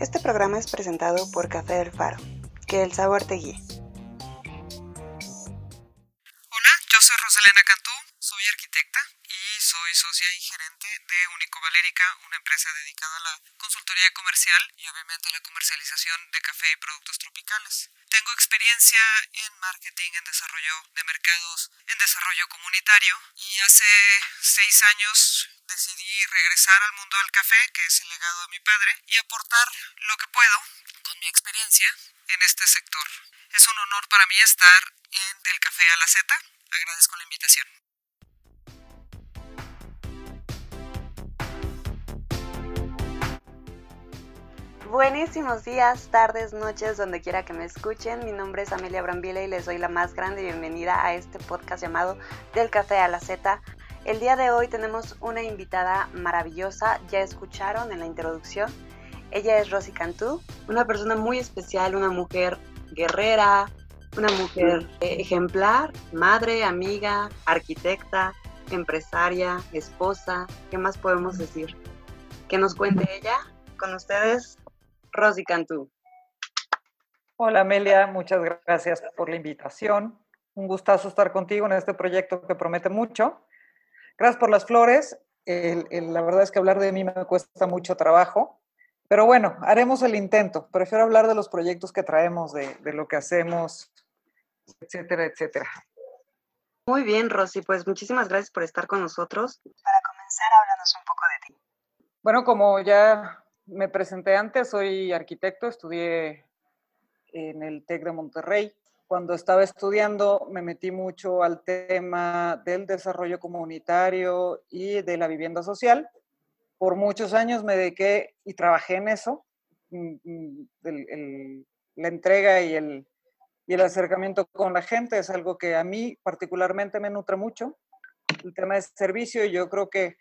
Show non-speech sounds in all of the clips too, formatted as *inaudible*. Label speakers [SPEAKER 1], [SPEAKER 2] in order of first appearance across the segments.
[SPEAKER 1] Este programa es presentado por Café del Faro. Que el sabor te guíe.
[SPEAKER 2] Hola, yo soy Rosalena Cantú, soy arquitecta y soy socia y gerente de Único Valérica, una empresa dedicada a la consultoría comercial y obviamente a la comercialización de café y productos tropicales. Tengo experiencia en marketing, en desarrollo de mercados, en desarrollo comunitario y hace seis años decidí regresar al mundo del café, que es el legado de mi padre, y aportar lo que puedo con mi experiencia en este sector. Es un honor para mí estar en Del Café a la Z. Agradezco la invitación.
[SPEAKER 1] Buenísimos días, tardes, noches, donde quiera que me escuchen. Mi nombre es Amelia Brambila y les doy la más grande bienvenida a este podcast llamado Del Café a la Z. El día de hoy tenemos una invitada maravillosa, ya escucharon en la introducción. Ella es Rosy Cantú, una persona muy especial, una mujer guerrera, una mujer ejemplar, madre, amiga, arquitecta, empresaria, esposa. ¿Qué más podemos decir? Que nos cuente ella. Con ustedes, Rosy Cantú.
[SPEAKER 2] Hola Amelia, muchas gracias por la invitación. Un gustazo estar contigo en este proyecto que promete mucho. Gracias por las flores. la verdad es que hablar de mí me cuesta mucho trabajo, pero bueno, haremos el intento. Prefiero hablar de los proyectos que traemos, de, de lo que hacemos, etcétera, etcétera.
[SPEAKER 1] Muy bien, Rosy, pues muchísimas gracias por estar con nosotros. Para comenzar, háblanos un poco de ti.
[SPEAKER 2] Bueno, como ya me presenté antes, soy arquitecto, estudié en el TEC de Monterrey. Cuando estaba estudiando me metí mucho al tema del desarrollo comunitario y de la vivienda social. Por muchos años me dediqué y trabajé en eso, mm, mm, la entrega y el, y el acercamiento con la gente es algo que a mí particularmente me nutre mucho. El tema de servicio y yo creo que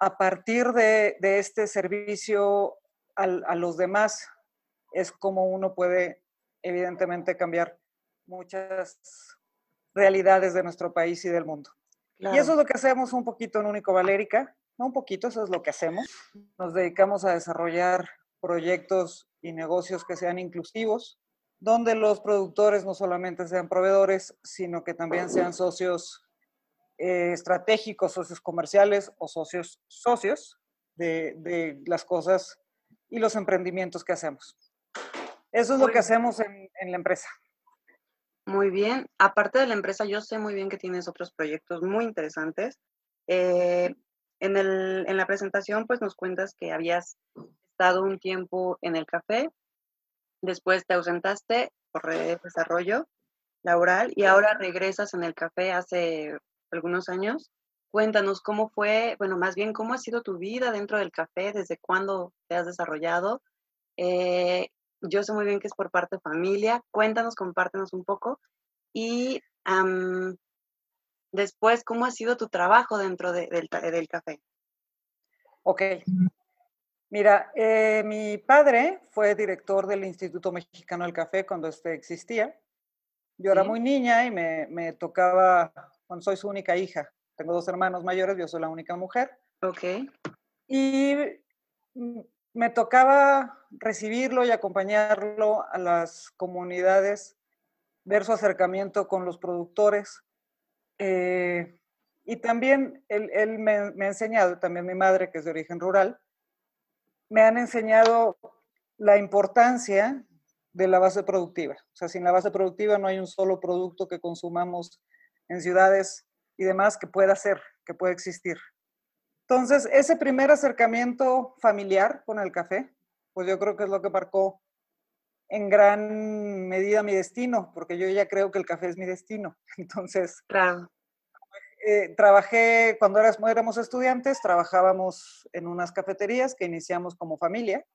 [SPEAKER 2] a partir de, este servicio a los demás es como uno puede evidentemente cambiar muchas realidades de nuestro país y del mundo. Y eso es lo que hacemos un poquito en Único Valérica, no un poquito, eso es lo que hacemos. Nos dedicamos a desarrollar proyectos y negocios que sean inclusivos, donde los productores no solamente sean proveedores, sino que también sean socios eh, estratégicos, socios comerciales o socios socios de, las cosas y los emprendimientos que hacemos. Eso es lo que hacemos en, la empresa.
[SPEAKER 1] Muy bien. Aparte de la empresa, yo sé muy bien que tienes otros proyectos muy interesantes. Eh, en, el, en la presentación, pues nos cuentas que habías estado un tiempo en el café, después te ausentaste por desarrollo laboral y ahora regresas en el café hace algunos años. Cuéntanos cómo fue, bueno, más bien cómo ha sido tu vida dentro del café, desde cuándo te has desarrollado. Eh, yo sé muy bien que es por parte de familia. Cuéntanos, compártenos un poco. Y después, ¿cómo ha sido tu trabajo dentro del, del, café?
[SPEAKER 2] Ok. Mira, eh, mi padre fue director del Instituto Mexicano del Café cuando este existía. Yo era muy niña y me, me tocaba bueno, soy su única hija. Tengo dos hermanos mayores, yo soy la única mujer.
[SPEAKER 1] Ok.
[SPEAKER 2] Y mm, me tocaba recibirlo y acompañarlo a las comunidades, ver su acercamiento con los productores. Eh, y también él, me, me, ha enseñado, también mi madre, que es de origen rural, me han enseñado la importancia de la base productiva. O sea, sin la base productiva no hay un solo producto que consumamos en ciudades y demás que pueda ser, que pueda existir. Entonces, ese primer acercamiento familiar con el café, pues yo creo que es lo que marcó en gran medida mi destino, porque yo ya creo que el café es mi destino. *laughs* Entonces,
[SPEAKER 1] claro.
[SPEAKER 2] Eh, trabajé, cuando éramos estudiantes, trabajábamos en unas cafeterías que iniciamos como familia.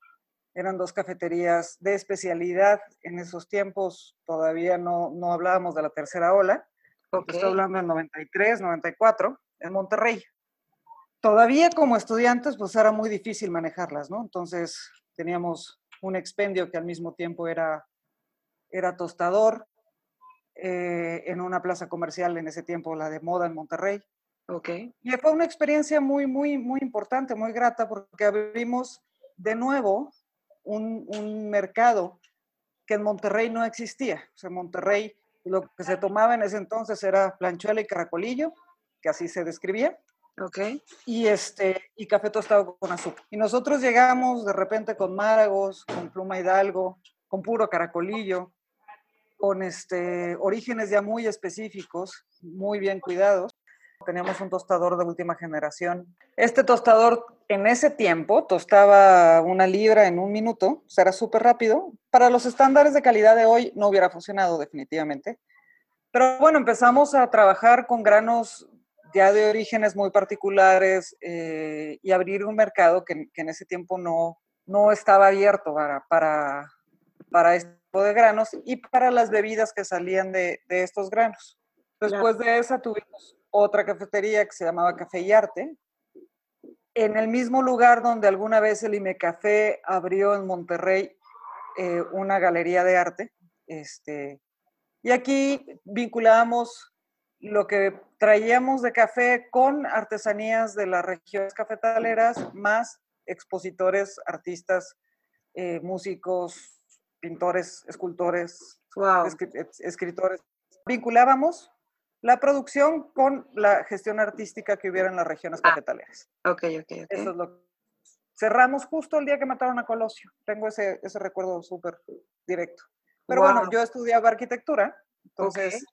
[SPEAKER 2] Eran dos cafeterías de especialidad. En esos tiempos todavía no, no hablábamos de la tercera ola. Estoy hablando del 93, 94, en Monterrey. Todavía como estudiantes, pues era muy difícil manejarlas, ¿no? Entonces teníamos un expendio que al mismo tiempo era, era tostador eh, en una plaza comercial en ese tiempo, la de moda en Monterrey.
[SPEAKER 1] Ok.
[SPEAKER 2] Y fue una experiencia muy, muy, muy importante, muy grata, porque abrimos de nuevo un, un mercado que en Monterrey no existía. O sea, en Monterrey lo que se tomaba en ese entonces era planchuela y caracolillo, que así se describía.
[SPEAKER 1] Ok.
[SPEAKER 2] Y, este, y café tostado con azúcar. Y nosotros llegamos de repente con máragos, con pluma hidalgo, con puro caracolillo, con este, orígenes ya muy específicos, muy bien cuidados. Teníamos un tostador de última generación. Este tostador en ese tiempo tostaba una libra en un minuto, o sea, era súper rápido. Para los estándares de calidad de hoy no hubiera funcionado definitivamente. Pero bueno, empezamos a trabajar con granos ya de orígenes muy particulares eh, y abrir un mercado que, que, en ese tiempo no, no estaba abierto para, para, para este tipo de granos y para las bebidas que salían de, de estos granos. Después de esa tuvimos otra cafetería que se llamaba Café y Arte, en el mismo lugar donde alguna vez el Café abrió en Monterrey eh, una galería de arte. Este, y aquí vinculábamos lo que traíamos de café con artesanías de las regiones cafetaleras, más expositores, artistas, eh, músicos, pintores, escultores, escritores. Vinculábamos la producción con la gestión artística que hubiera en las regiones ah, cafetaleras.
[SPEAKER 1] Ok, ok, ok.
[SPEAKER 2] Eso es lo Cerramos justo el día que mataron a Colosio. Tengo ese, ese recuerdo súper directo. Pero bueno, yo estudiaba arquitectura, entonces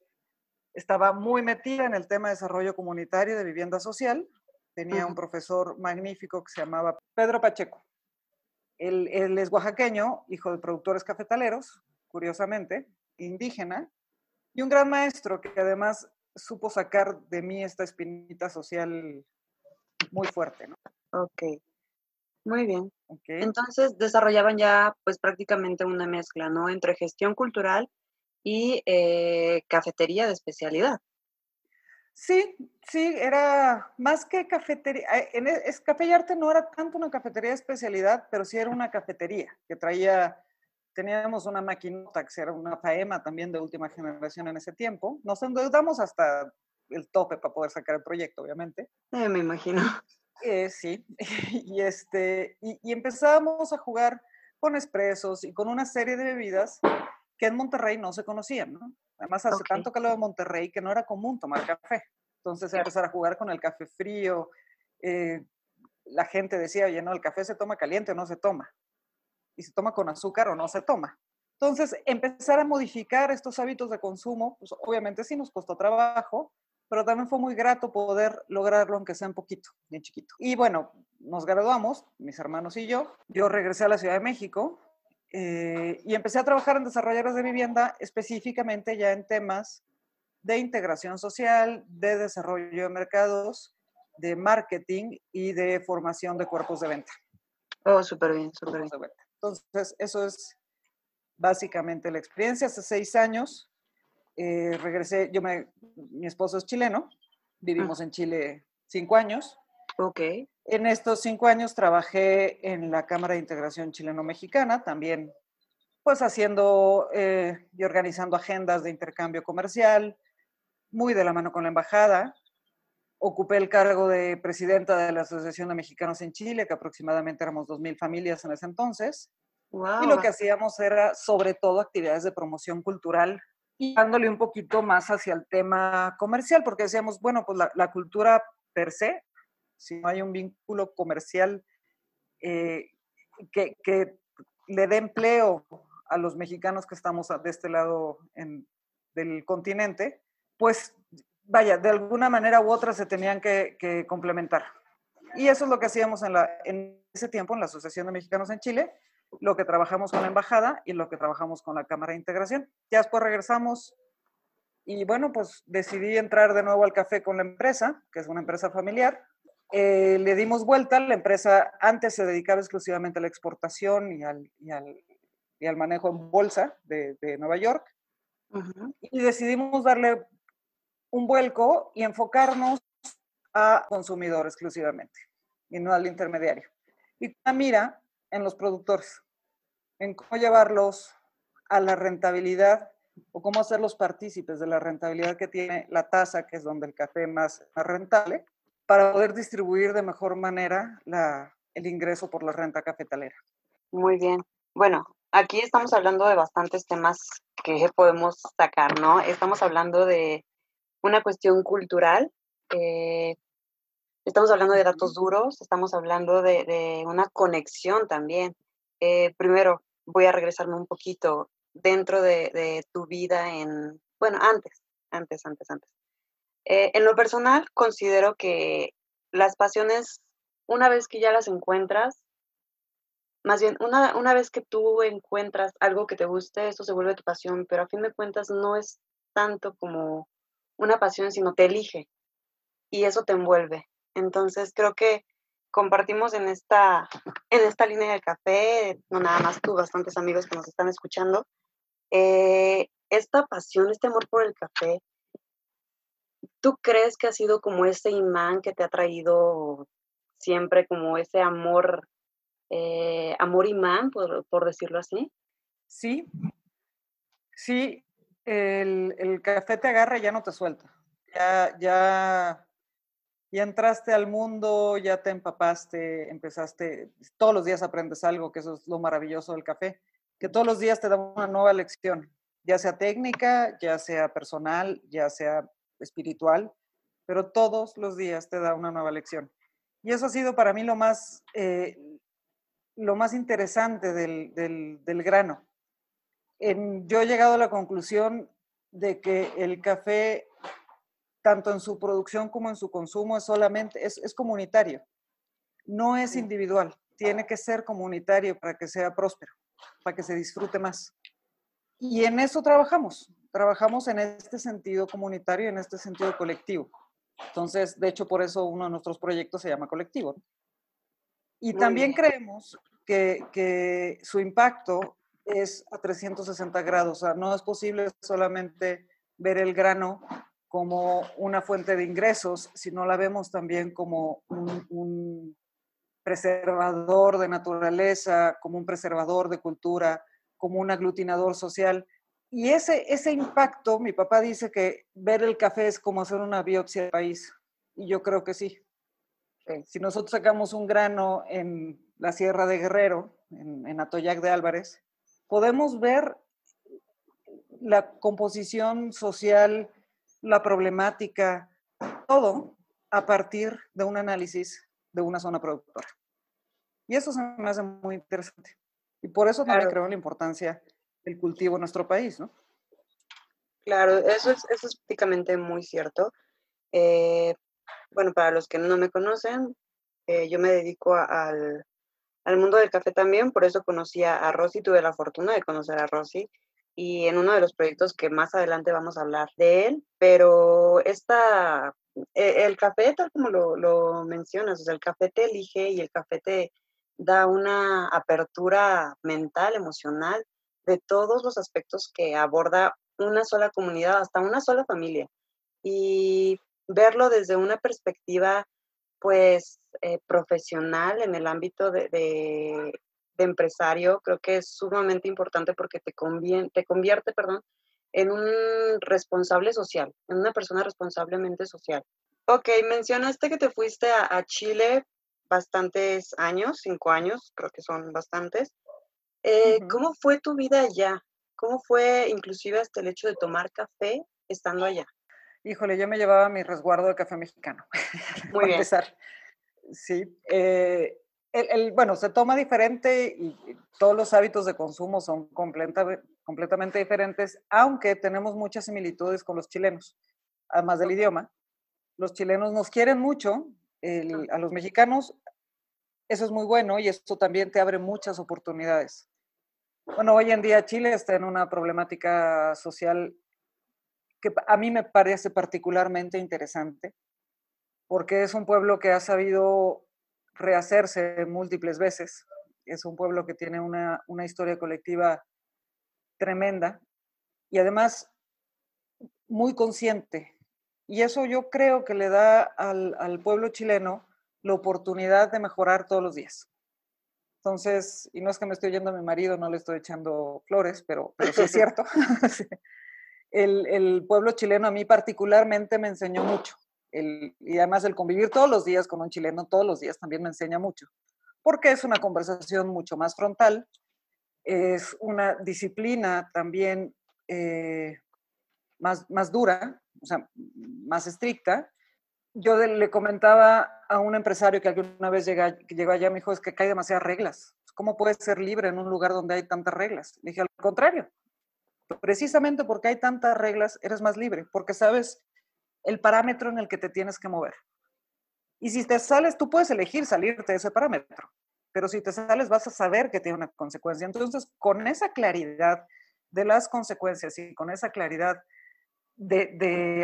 [SPEAKER 2] estaba muy metida en el tema de desarrollo comunitario de vivienda social. Tenía un profesor magnífico que se llamaba Pedro Pacheco. Él, él es oaxaqueño, hijo de productores cafetaleros, curiosamente, indígena, y un gran maestro que además supo sacar de mí esta espinita social muy fuerte, ¿no?
[SPEAKER 1] Ok, muy bien. Entonces desarrollaban ya pues prácticamente una mezcla, ¿no? Entre gestión cultural y eh, cafetería de especialidad.
[SPEAKER 2] Sí, sí, era más que cafetería. Eh, en, e, es, Café y Arte no era tanto una cafetería de especialidad, pero sí era una cafetería que traía teníamos una maquinota que era una FAEMA también de última generación en ese tiempo. Nos endeudamos hasta el tope para poder sacar el proyecto, obviamente.
[SPEAKER 1] Eh, me imagino.
[SPEAKER 2] Eh, sí, *laughs* y, este, y, y, empezamos a jugar con expresos y con una serie de bebidas que en Monterrey no se conocían, ¿no? Además, hace tanto calor en Monterrey que no era común tomar café. Entonces, empezar a jugar con el café frío. Eh, la gente decía, oye, no, el café se toma caliente o no se toma y se toma con azúcar o no se toma. Entonces, empezar a modificar estos hábitos de consumo, pues obviamente sí nos costó trabajo, pero también fue muy grato poder lograrlo, aunque sea un poquito, bien chiquito. Y bueno, nos graduamos, mis hermanos y yo. Yo regresé a la Ciudad de México eh, y empecé a trabajar en desarrolladores de vivienda, específicamente ya en temas de integración social, de desarrollo de mercados, de marketing y de formación de cuerpos de venta.
[SPEAKER 1] Oh, súper bien, súper bien.
[SPEAKER 2] Entonces, eso es básicamente la experiencia. Hace seis años eh, regresé, yo me, mi esposo es chileno, vivimos en Chile cinco años. En estos cinco años trabajé en la Cámara de Integración Chileno-Mexicana, también pues haciendo eh, y organizando agendas de intercambio comercial, muy de la mano con la embajada. Ocupé el cargo de presidenta de la Asociación de Mexicanos en Chile, que aproximadamente éramos 2.000 familias en ese entonces. Y lo que hacíamos era sobre todo actividades de promoción cultural y dándole un poquito más hacia el tema comercial, porque decíamos, bueno, pues la, cultura per se, si no hay un vínculo comercial eh, que, que, le dé empleo a los mexicanos que estamos de este lado del continente, pues vaya, de alguna manera u otra se tenían que, complementar. Y eso es lo que hacíamos en, la, en ese tiempo en la Asociación de Mexicanos en Chile, lo que trabajamos con la embajada y lo que trabajamos con la Cámara de Integración. Ya después regresamos y bueno, pues decidí entrar de nuevo al café con la empresa, que es una empresa familiar. Eh, le dimos vuelta, la empresa antes se dedicaba exclusivamente a la exportación y al, y al, y al manejo en bolsa de, de Nueva York. Y decidimos darle un vuelco y enfocarnos a consumidor exclusivamente y no al intermediario. Y la mira en los productores, en cómo llevarlos a la rentabilidad o cómo hacerlos partícipes de la rentabilidad que tiene la tasa, que es donde el café más rentable, para poder distribuir de mejor manera la, el ingreso por la renta cafetalera.
[SPEAKER 1] Muy bien. Bueno, aquí estamos hablando de bastantes temas que podemos sacar, ¿no? Estamos hablando de una cuestión cultural, eh, estamos hablando de datos duros, estamos hablando de, una conexión también. Eh, primero, voy a regresarme un poquito dentro de, tu vida en, bueno, antes, antes, antes, antes. Eh, en lo personal, considero que las pasiones, una vez que ya las encuentras, más bien, una, una vez que tú encuentras algo que te guste, eso se vuelve tu pasión, pero a fin de cuentas no es tanto como una pasión, sino te elige y eso te envuelve. Entonces creo que compartimos en esta, en esta línea del café, no nada más tú, bastantes amigos que nos están escuchando, eh, esta pasión, este amor por el café, ¿tú crees que ha sido como ese imán que te ha traído siempre como ese amor eh, amor imán, por, por decirlo así.
[SPEAKER 2] Sí, sí, el, el, café te agarra y ya no te suelta. Ya, ya, ya entraste al mundo, ya te empapaste, empezaste, todos los días aprendes algo, que eso es lo maravilloso del café, que todos los días te da una nueva lección, ya sea técnica, ya sea personal, ya sea espiritual, pero todos los días te da una nueva lección. Y eso ha sido para mí lo más, eh, lo más interesante del, del, grano. yo he llegado a la conclusión de que el café, tanto en su producción como en su consumo, es solamente, es, es comunitario, no es individual, tiene que ser comunitario para que sea próspero, para que se disfrute más. Y en eso trabajamos, trabajamos en este sentido comunitario, en este sentido colectivo. Entonces, de hecho, por eso uno de nuestros proyectos se llama colectivo. Y también creemos que, que, su impacto es a 360 grados, o sea, no es posible solamente ver el grano como una fuente de ingresos, sino la vemos también como un, un preservador de naturaleza, como un preservador de cultura, como un aglutinador social. Y ese, ese impacto, mi papá dice que ver el café es como hacer una biopsia del país. Y yo creo que sí. Si nosotros sacamos un grano en la Sierra de Guerrero, en, Atoyac de Álvarez, podemos ver la composición social, la problemática, todo a partir de un análisis de una zona productora. Y eso se me hace muy interesante. Y por eso también creo la importancia del cultivo en nuestro país, ¿no?
[SPEAKER 1] Claro, eso es, eso es prácticamente muy cierto. Eh, bueno, para los que no me conocen, eh, yo me dedico al, mundo del café también, por eso conocí a Rosy, tuve la fortuna de conocer a Rosy y en uno de los proyectos que más adelante vamos a hablar de él, pero esta, e, el café, tal como lo, lo mencionas, o sea, el café te elige y el café te da una apertura mental, emocional, de todos los aspectos que aborda una sola comunidad, hasta una sola familia. Y verlo desde una perspectiva, pues, eh, profesional en el ámbito de, de, empresario, creo que es sumamente importante porque te, te convierte, perdón, en un responsable social, en una persona responsablemente social. Ok, mencionaste que te fuiste a, Chile bastantes años, cinco años, creo que son bastantes. Eh, ¿Cómo fue tu vida allá? ¿Cómo fue inclusive hasta el hecho de tomar café estando allá?
[SPEAKER 2] Híjole, yo me llevaba mi resguardo de café mexicano. *laughs* Muy bien. Empezar. Sí. Eh, el, bueno, se toma diferente y, todos los hábitos de consumo son completamente diferentes, aunque tenemos muchas similitudes con los chilenos, además del idioma. Los chilenos nos quieren mucho, a los mexicanos eso es muy bueno y esto también te abre muchas oportunidades. Bueno, hoy en día Chile está en una problemática social que a mí me parece particularmente interesante, porque es un pueblo que ha sabido rehacerse múltiples veces, es un pueblo que tiene una, historia colectiva tremenda y además muy consciente. Y eso yo creo que le da al, al pueblo chileno la oportunidad de mejorar todos los días. Entonces, y no es que me estoy oyendo a mi marido, no le estoy echando flores, pero, sí es cierto. *laughs* el, pueblo chileno a mí particularmente me enseñó mucho. y además el convivir todos los días con un chileno, todos los días también me enseña mucho, porque es una conversación mucho más frontal, es una disciplina también eh, más, más dura, o sea, más estricta. Yo le comentaba a un empresario que alguna vez llega, que llegó allá, me dijo, es que hay demasiadas reglas. ¿Cómo puedes ser libre en un lugar donde hay tantas reglas? Le dije, al contrario, precisamente porque hay tantas reglas, eres más libre, porque sabes el parámetro en el que te tienes que mover. Y si te sales, tú puedes elegir salirte de ese parámetro, pero si te sales vas a saber que tiene una consecuencia. Entonces, con esa claridad de las consecuencias y con esa claridad de,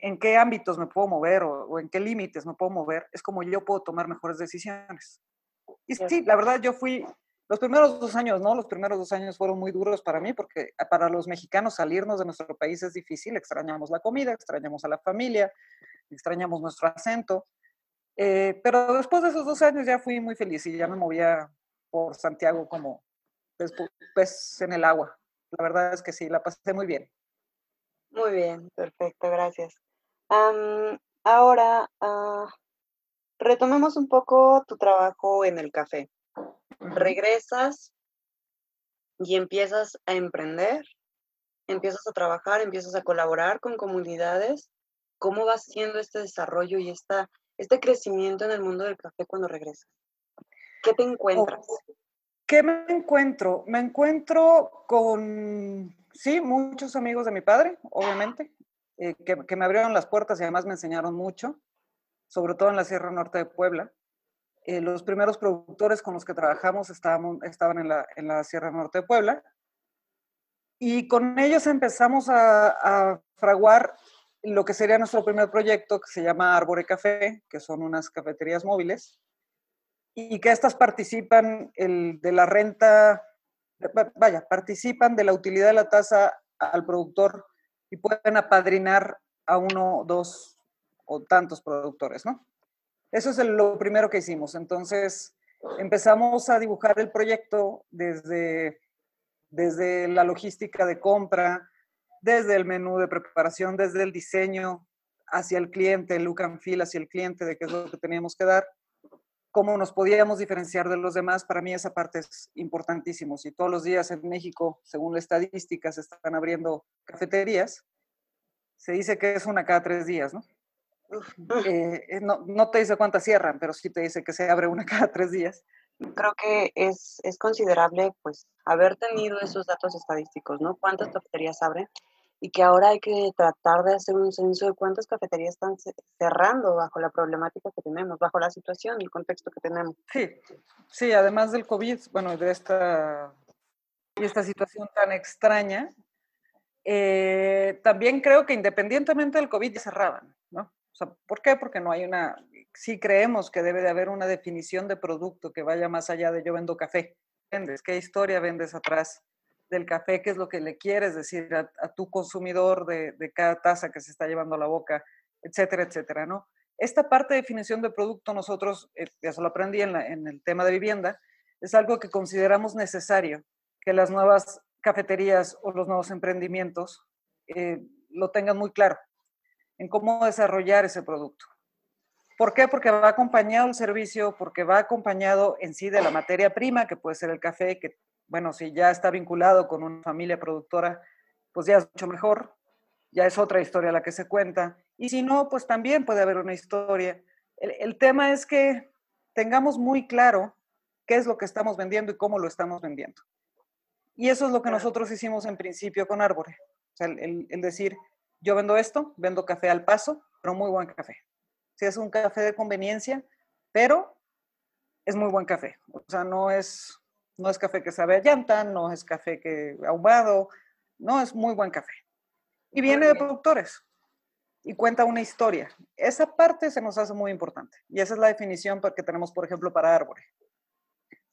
[SPEAKER 2] en qué ámbitos me puedo mover o, en qué límites me puedo mover, es como yo puedo tomar mejores decisiones. Y sí, la verdad, yo fui, los primeros dos años, ¿no? Los primeros dos años fueron muy duros para mí porque para los mexicanos salirnos de nuestro país es difícil, extrañamos la comida, extrañamos a la familia, extrañamos nuestro acento. Eh, pero después de esos dos años ya fui muy feliz y ya me movía por Santiago como pez, en el agua. La verdad es que sí, la pasé muy bien.
[SPEAKER 1] Muy bien, perfecto, gracias. ahora, uh, retomemos un poco tu trabajo en el café regresas y empiezas a emprender, empiezas a trabajar, empiezas a colaborar con comunidades. ¿Cómo va siendo este desarrollo y esta, este crecimiento en el mundo del café cuando regresas? ¿Qué te encuentras?
[SPEAKER 2] ¿Qué me encuentro? Me encuentro con, sí, muchos amigos de mi padre, obviamente, eh, que, me abrieron las puertas y además me enseñaron mucho, sobre todo en la Sierra Norte de Puebla. Eh, los primeros productores con los que trabajamos estaban, en, la, Sierra Norte de Puebla. Y con ellos empezamos a, fraguar lo que sería nuestro primer proyecto, que se llama Árbore Café, que son unas cafeterías móviles, y que estas participan de la renta, vaya, participan de la utilidad de la tasa al productor y pueden apadrinar a uno, dos o tantos productores, ¿no? Eso es lo primero que hicimos. Entonces, empezamos a dibujar el proyecto desde, desde la logística de compra, desde el menú de preparación, desde el diseño hacia el cliente, el look and feel hacia el cliente, de qué es lo que teníamos que dar, cómo nos podíamos diferenciar de los demás. Para mí esa parte es importantísimo. Si todos los días en México, según la estadística, se están abriendo cafeterías, se dice que es una cada tres días, ¿no? Eh, eh, no, no, te dice cuántas cierran, pero sí te dice que se abre una *laughs* cada tres días.
[SPEAKER 1] Creo que es, es considerable pues haber tenido esos datos estadísticos, ¿no? ¿Cuántas cafeterías abren? Y que ahora hay que tratar de hacer un censo de cuántas cafeterías están cerrando bajo la problemática que tenemos, bajo la situación el contexto que tenemos.
[SPEAKER 2] Sí, sí, además del COVID, bueno, de esta, y esta situación tan extraña, eh, también creo que independientemente del COVID ya cerraban, ¿no? ¿Por qué? Porque no hay una, sí creemos que debe de haber una definición de producto que vaya más allá de yo vendo café. ¿Vendes? ¿Qué historia vendes atrás del café? ¿Qué es lo que le quieres decir a, tu consumidor de, cada taza que se está llevando a la boca? Etcétera, etcétera, ¿no? Esta parte de definición de producto nosotros, eh, ya se lo aprendí en, el tema de vivienda, es algo que consideramos necesario que las nuevas cafeterías o los nuevos emprendimientos eh, lo tengan muy claro en cómo desarrollar ese producto. ¿Por qué? Porque va acompañado el servicio, porque va acompañado en sí de la materia prima, que puede ser el café, que, bueno, si ya está vinculado con una familia productora, pues ya es mucho mejor, ya es otra historia la que se cuenta. Y si no, pues también puede haber una historia. El, el tema es que tengamos muy claro qué es lo que estamos vendiendo y cómo lo estamos vendiendo. Y eso es lo que nosotros hicimos en principio con Árbore. O sea, el, el decir, yo vendo esto, vendo café al paso, pero muy buen café. Si es un café de conveniencia, pero es muy buen café. O sea, no es, no es café que sabe a llanta, no es café que ahumado, no, es muy buen café. Y viene de productores y cuenta una historia. Esa parte se nos hace muy importante. Y esa es la definición que tenemos, por ejemplo, para Árbore.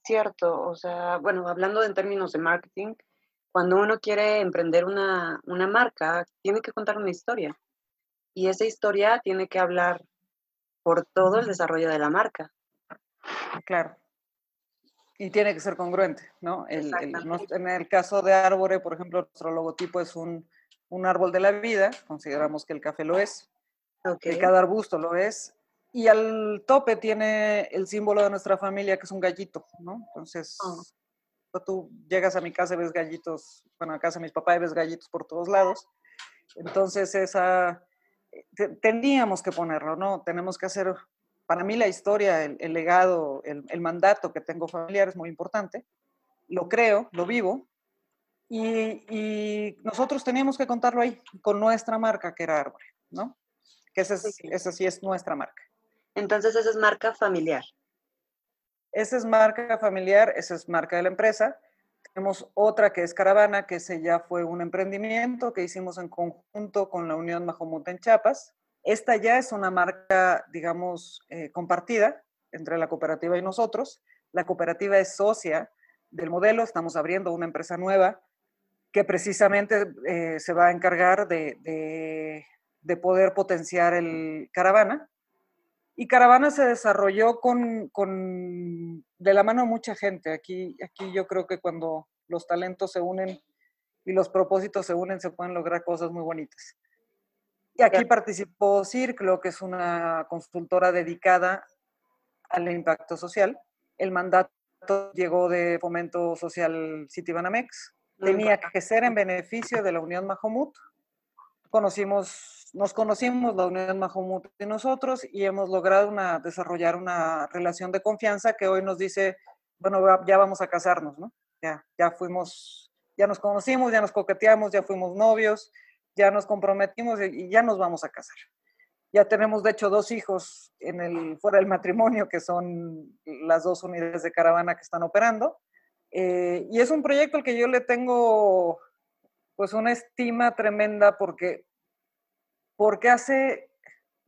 [SPEAKER 1] Cierto, o sea, bueno, hablando en términos de marketing, cuando uno quiere emprender una, marca, tiene que contar una historia. Y esa historia tiene que hablar por todo el desarrollo de la marca.
[SPEAKER 2] Claro. Y tiene que ser congruente, ¿no? en el caso de Árbore, por ejemplo, nuestro logotipo es un, árbol de la vida, consideramos que el café lo es, que cada arbusto lo es, y al tope tiene el símbolo de nuestra familia, que es un gallito, ¿no? Entonces, ah tú llegas a mi casa y ves gallitos, bueno, a casa de mis papás y ves gallitos por todos lados. Entonces, esa, teníamos que ponerlo, ¿no? Tenemos que hacer, para mí la historia, el, legado, el, el, mandato que tengo familiar es muy importante. Lo creo, lo vivo. Y, y, nosotros teníamos que contarlo ahí, con nuestra marca, que era Árbol, ¿no? Que esa, es, esa sí es nuestra marca.
[SPEAKER 1] Entonces, esa es marca familiar.
[SPEAKER 2] Esa es marca familiar, esa es marca de la empresa. Tenemos otra que es Caravana, que ese ya fue un emprendimiento que hicimos en conjunto con la Unión Majomut en Chiapas. Esta ya es una marca, digamos, eh, compartida entre la cooperativa y nosotros. La cooperativa es socia del modelo, estamos abriendo una empresa nueva que precisamente eh, se va a encargar de, de, de poder potenciar el Caravana y Caravana se desarrolló con, con, de la mano de mucha gente. Aquí, aquí yo creo que cuando los talentos se unen y los propósitos se unen, se pueden lograr cosas muy bonitas. Y aquí participó Círculo, que es una consultora dedicada al impacto social. El mandato llegó de Fomento Social Citibanamex. Tenía que ser en beneficio de la Unión Majomut. Conocimos nos conocimos, la Unión Mahomut y nosotros, y hemos logrado una, desarrollar una relación de confianza que hoy nos dice, bueno, ya vamos a casarnos, ¿no? Ya, ya fuimos, ya nos conocimos, ya nos coqueteamos, ya fuimos novios, ya nos comprometimos y ya nos vamos a casar. Ya tenemos, de hecho, dos hijos en el, fuera del matrimonio, que son las dos unidades de caravana que están operando. Eh, y es un proyecto al que yo le tengo pues una estima tremenda porque porque hace,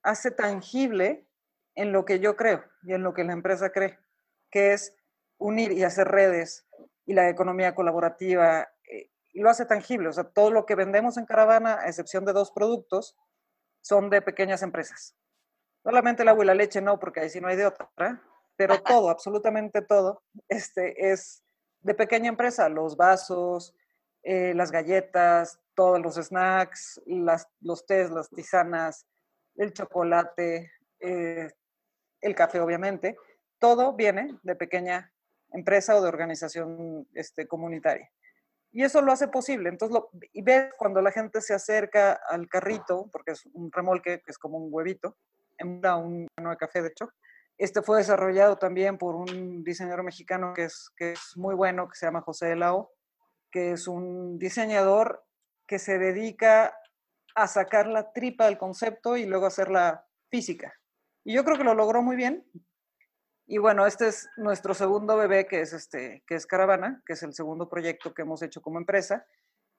[SPEAKER 2] hace tangible en lo que yo creo y en lo que la empresa cree, que es unir y hacer redes y la economía colaborativa, y lo hace tangible. O sea, todo lo que vendemos en Caravana, a excepción de dos productos, son de pequeñas empresas. Solamente el agua y la leche no, porque ahí sí no hay de otra, pero todo, absolutamente todo, este, es de pequeña empresa. Los vasos, eh, las galletas, todos los snacks, las, los tés, las tisanas, el chocolate, eh, el café obviamente, todo viene de pequeña empresa o de organización este, comunitaria. Y eso lo hace posible. Entonces, lo, y ves cuando la gente se acerca al carrito, porque es un remolque que es como un huevito, en un grano café, de hecho. Este fue desarrollado también por un diseñador mexicano que es, que es muy bueno, que se llama José de Lao, que es un diseñador que se dedica a sacar la tripa del concepto y luego hacerla física. Y yo creo que lo logró muy bien. Y bueno, este es nuestro segundo bebé, que es, este, que es Caravana, que es el segundo proyecto que hemos hecho como empresa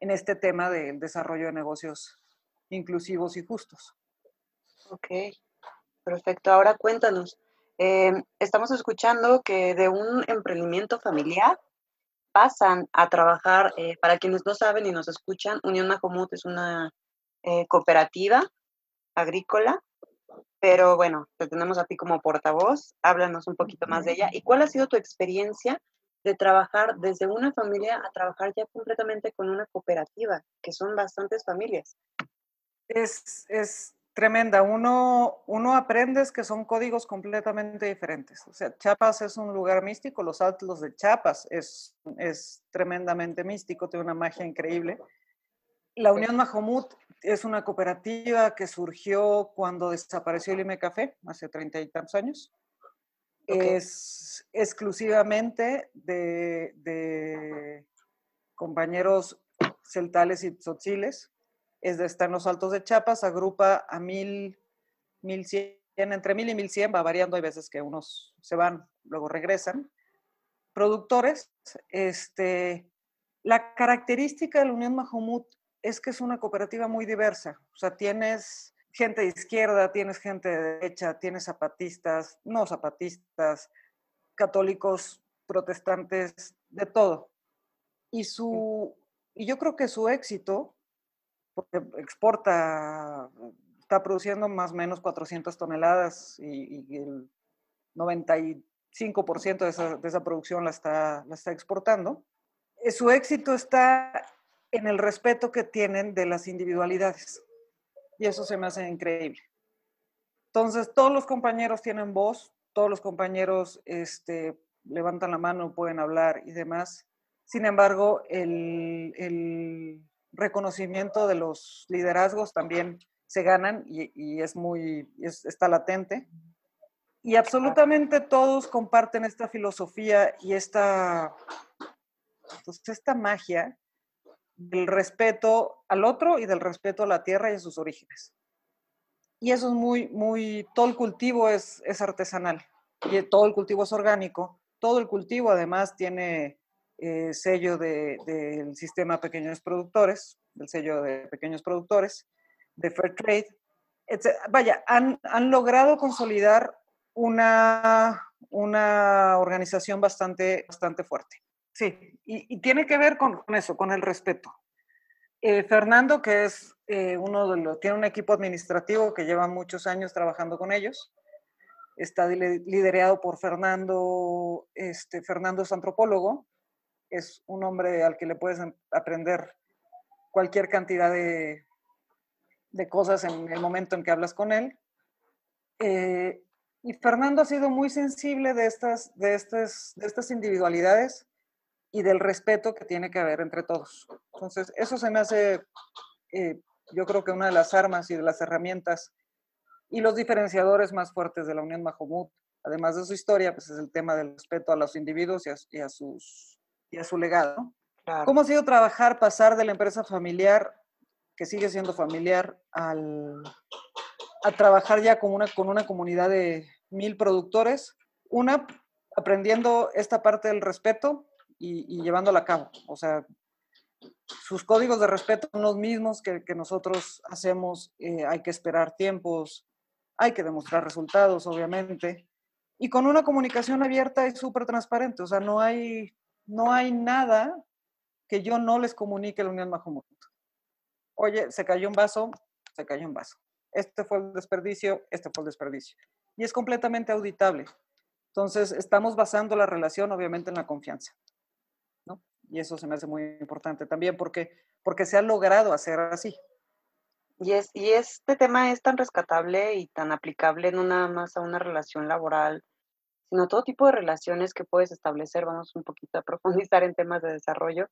[SPEAKER 2] en este tema del desarrollo de negocios inclusivos y justos.
[SPEAKER 1] Ok, perfecto. Ahora cuéntanos, eh, estamos escuchando que de un emprendimiento familiar pasan a trabajar, eh, para quienes no saben y nos escuchan, Unión Majomut es una eh, cooperativa agrícola, pero bueno, te tenemos a ti como portavoz, háblanos un poquito más de ella. ¿Y cuál ha sido tu experiencia de trabajar desde una familia a trabajar ya completamente con una cooperativa, que son bastantes familias?
[SPEAKER 2] Es, es tremenda. Uno, uno aprende que son códigos completamente diferentes. O sea, Chiapas es un lugar místico, los altos de Chiapas es, es tremendamente místico, tiene una magia increíble. La Unión Majomut es una cooperativa que surgió cuando desapareció el IME Café, hace treinta y tantos años. Es exclusivamente de, de compañeros celtales y tzotziles es de, está en los altos de Chiapas, agrupa a mil, mil cien, entre mil y mil cien, va variando, hay veces que unos se van, luego regresan. Productores, este, la característica de la Unión Mahomut es que es una cooperativa muy diversa, o sea, tienes gente de izquierda, tienes gente de derecha, tienes zapatistas, no zapatistas, católicos, protestantes, de todo. Y, su, y yo creo que su éxito porque exporta, está produciendo más o menos 400 toneladas y, el 95% de esa, de esa, producción la está, la está exportando. Eh, su éxito está en el respeto que tienen de las individualidades y eso se me hace increíble. Entonces, todos los compañeros tienen voz, todos los compañeros este, levantan la mano, pueden hablar y demás, Sin embargo, el, reconocimiento de los liderazgos también se ganan y, es muy, está latente. Y absolutamente todos comparten esta filosofía y esta, pues, esta magia del respeto al otro y del respeto a la tierra y a sus orígenes. Y eso es muy, muy, todo el cultivo es, es artesanal y todo el cultivo es orgánico. Todo el cultivo además tiene eh, sello del sistema pequeños productores, del sello de pequeños productores, de Fair Trade. Vaya, han, han logrado consolidar una, una organización bastante, bastante fuerte. Sí, y, tiene que ver con, eso, con el respeto. Eh, Fernando, que es eh, uno de los, tiene un equipo administrativo que lleva muchos años trabajando con ellos, está liderado por Fernando, este, Fernando es antropólogo, es un hombre al que le puedes aprender cualquier cantidad de, de cosas en el momento en que hablas con él. Eh, y Fernando ha sido muy sensible de estas, de, estas, de estas individualidades y del respeto que tiene que haber entre todos. Entonces, eso se me hace, eh, yo creo que una de las armas y de las herramientas y los diferenciadores más fuertes de la Unión Mahomud, además de su historia, pues es el tema del respeto a los individuos y a, sus, y a su legado. ¿Cómo ha sido trabajar, pasar de la empresa familiar, que sigue siendo familiar, al, a trabajar ya con una, con una comunidad de mil productores? Una, aprendiendo esta parte del respeto y, llevándola a cabo. O sea, sus códigos de respeto son los mismos que, que nosotros hacemos. Eh, hay que esperar tiempos, hay que demostrar resultados, obviamente, y con una comunicación abierta y súper transparente. O sea, no hay, no hay nada que yo no les comunique a la Unión Mahomut. Oye, se cayó un vaso, se cayó un vaso. Este fue el desperdicio, este fue el desperdicio. Y es completamente auditable. Entonces, estamos basando la relación, obviamente, en la confianza. Y eso se me hace muy importante también porque, porque se ha logrado hacer así.
[SPEAKER 1] Y, es, y este tema es tan rescatable y tan aplicable no nada más a una relación laboral, sino a todo tipo de relaciones que puedes establecer. Vamos un poquito a profundizar en temas de desarrollo,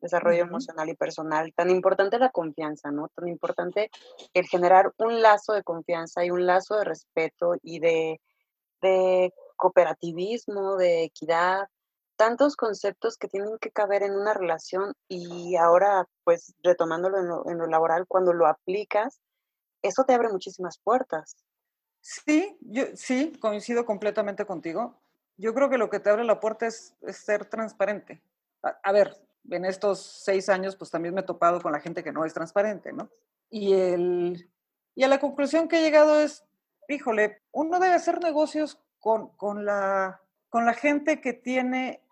[SPEAKER 1] desarrollo emocional y personal. Tan importante la confianza, ¿no? Tan importante el generar un lazo de confianza y un lazo de respeto y de, de cooperativismo, de equidad, tantos conceptos que tienen que caber en una relación y ahora, pues retomándolo en lo, laboral, cuando lo aplicas, eso te abre muchísimas puertas.
[SPEAKER 2] Sí, yo sí, coincido completamente contigo. Yo creo que lo que te abre la puerta es, ser transparente. A, ver, en estos seis años, pues también me he topado con la gente que no es transparente, ¿no? Y, el, y a la conclusión que he llegado es, híjole, uno debe hacer negocios con, con, la, con la gente que tiene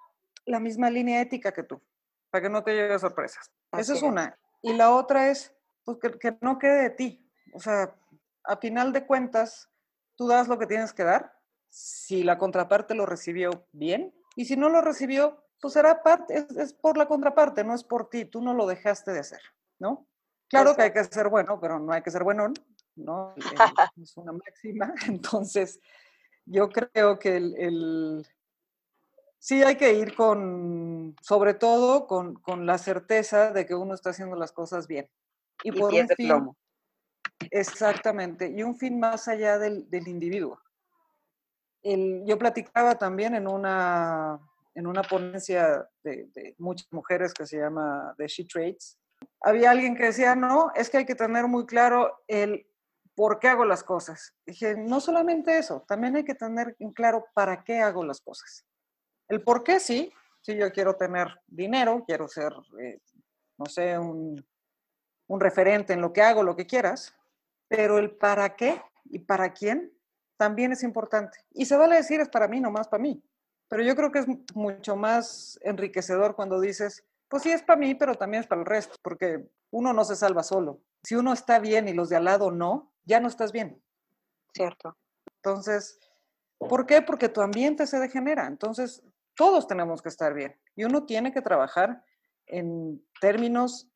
[SPEAKER 2] la misma línea ética que tú, para que no te lleguen sorpresas. Esa es una. Y la otra es pues, que, no quede de ti. O sea, a final de cuentas, tú das lo que tienes que dar. Si la contraparte lo recibió bien, y si no lo recibió, pues será parte, es, por la contraparte, no es por ti, tú no lo dejaste de hacer, ¿no? Claro que hay que ser bueno, pero no hay que ser bueno, ¿no? *laughs* es una máxima. *laughs* Entonces, yo creo que el, Sí, hay que ir con, sobre todo, con, la certeza de que uno está haciendo las cosas bien.
[SPEAKER 1] Y, por un fin,
[SPEAKER 2] Exactamente, y un fin más allá del, individuo. yo platicaba también en una, en una ponencia de, de, muchas mujeres que se llama The She Trades. Había alguien que decía, no, es que hay que tener muy claro el por qué hago las cosas. Dije, no solamente eso, también hay que tener en claro para qué hago las cosas. El por qué sí, si yo quiero tener dinero, quiero ser, eh, no sé, un, referente en lo que hago, lo que quieras, pero el para qué y para quién también es importante. Y se vale decir es para mí, no más para mí. Pero yo creo que es mucho más enriquecedor cuando dices, pues sí es para mí, pero también es para el resto, porque uno no se salva solo. Si uno está bien y los de al lado no, ya no estás bien.
[SPEAKER 1] Cierto.
[SPEAKER 2] Entonces, ¿por qué? Porque tu ambiente se degenera. Entonces, todos tenemos que estar bien y uno tiene que trabajar en términos,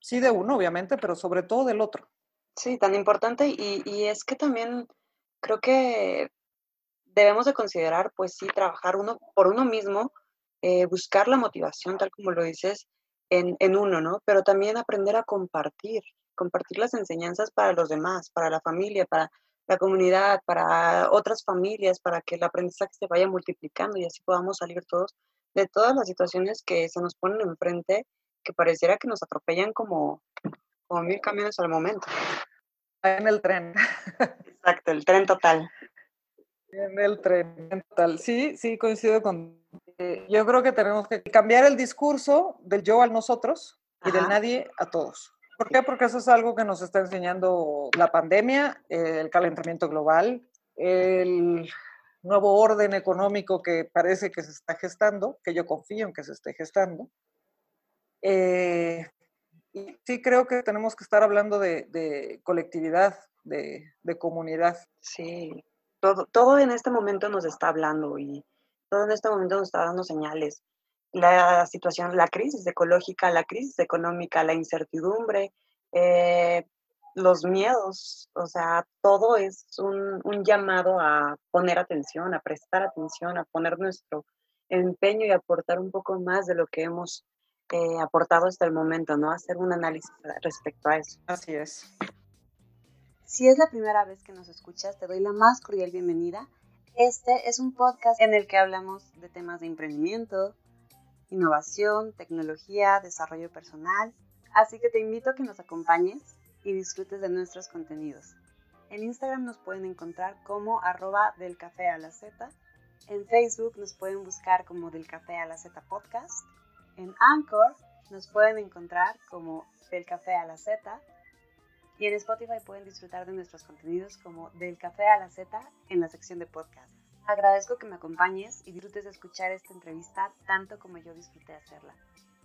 [SPEAKER 2] sí de uno, obviamente, pero sobre todo del otro.
[SPEAKER 1] Sí, tan importante y, es que también creo que debemos de considerar, pues sí, trabajar uno por uno mismo, eh, buscar la motivación, tal como lo dices, en, en uno, ¿no? Pero también aprender a compartir, compartir las enseñanzas para los demás, para la familia, para la comunidad, para otras familias, para que el aprendizaje se vaya multiplicando y así podamos salir todos de todas las situaciones que se nos ponen enfrente, que pareciera que nos atropellan como, como mil camiones al momento.
[SPEAKER 2] En el tren. *laughs*
[SPEAKER 1] Exacto, el tren total.
[SPEAKER 2] En el tren total. Sí, sí, coincido con... Eh, yo creo que tenemos que cambiar el discurso del yo al nosotros y del nadie a todos. ¿Por qué? Porque eso es algo que nos está enseñando la pandemia, el calentamiento global, el nuevo orden económico que parece que se está gestando, que yo confío en que se esté gestando. Eh, y sí creo que tenemos que estar hablando de, colectividad, de, de, comunidad.
[SPEAKER 1] Sí, todo, todo en este momento nos está hablando y todo en este momento nos está dando señales la situación, la crisis ecológica, la crisis económica, la incertidumbre, eh, los miedos, o sea, todo es un, llamado a poner atención, a prestar atención, a poner nuestro empeño y aportar un poco más de lo que hemos eh, aportado hasta el momento, ¿no? Hacer un análisis respecto a eso.
[SPEAKER 2] Así es.
[SPEAKER 1] Si es la primera vez que nos escuchas, te doy la más cordial bienvenida. Este es un podcast en el que hablamos de temas de emprendimiento, innovación, tecnología, desarrollo personal. Así que te invito a que nos acompañes y disfrutes de nuestros contenidos. En Instagram nos pueden encontrar como arroba del café a la Z. En Facebook nos pueden buscar como del café a la Z podcast. En Anchor nos pueden encontrar como del café a la Z. Y en Spotify pueden disfrutar de nuestros contenidos como del café a la Z en la sección de podcast. Agradezco que me acompañes y disfrutes de escuchar esta entrevista tanto como yo disfruté hacerla.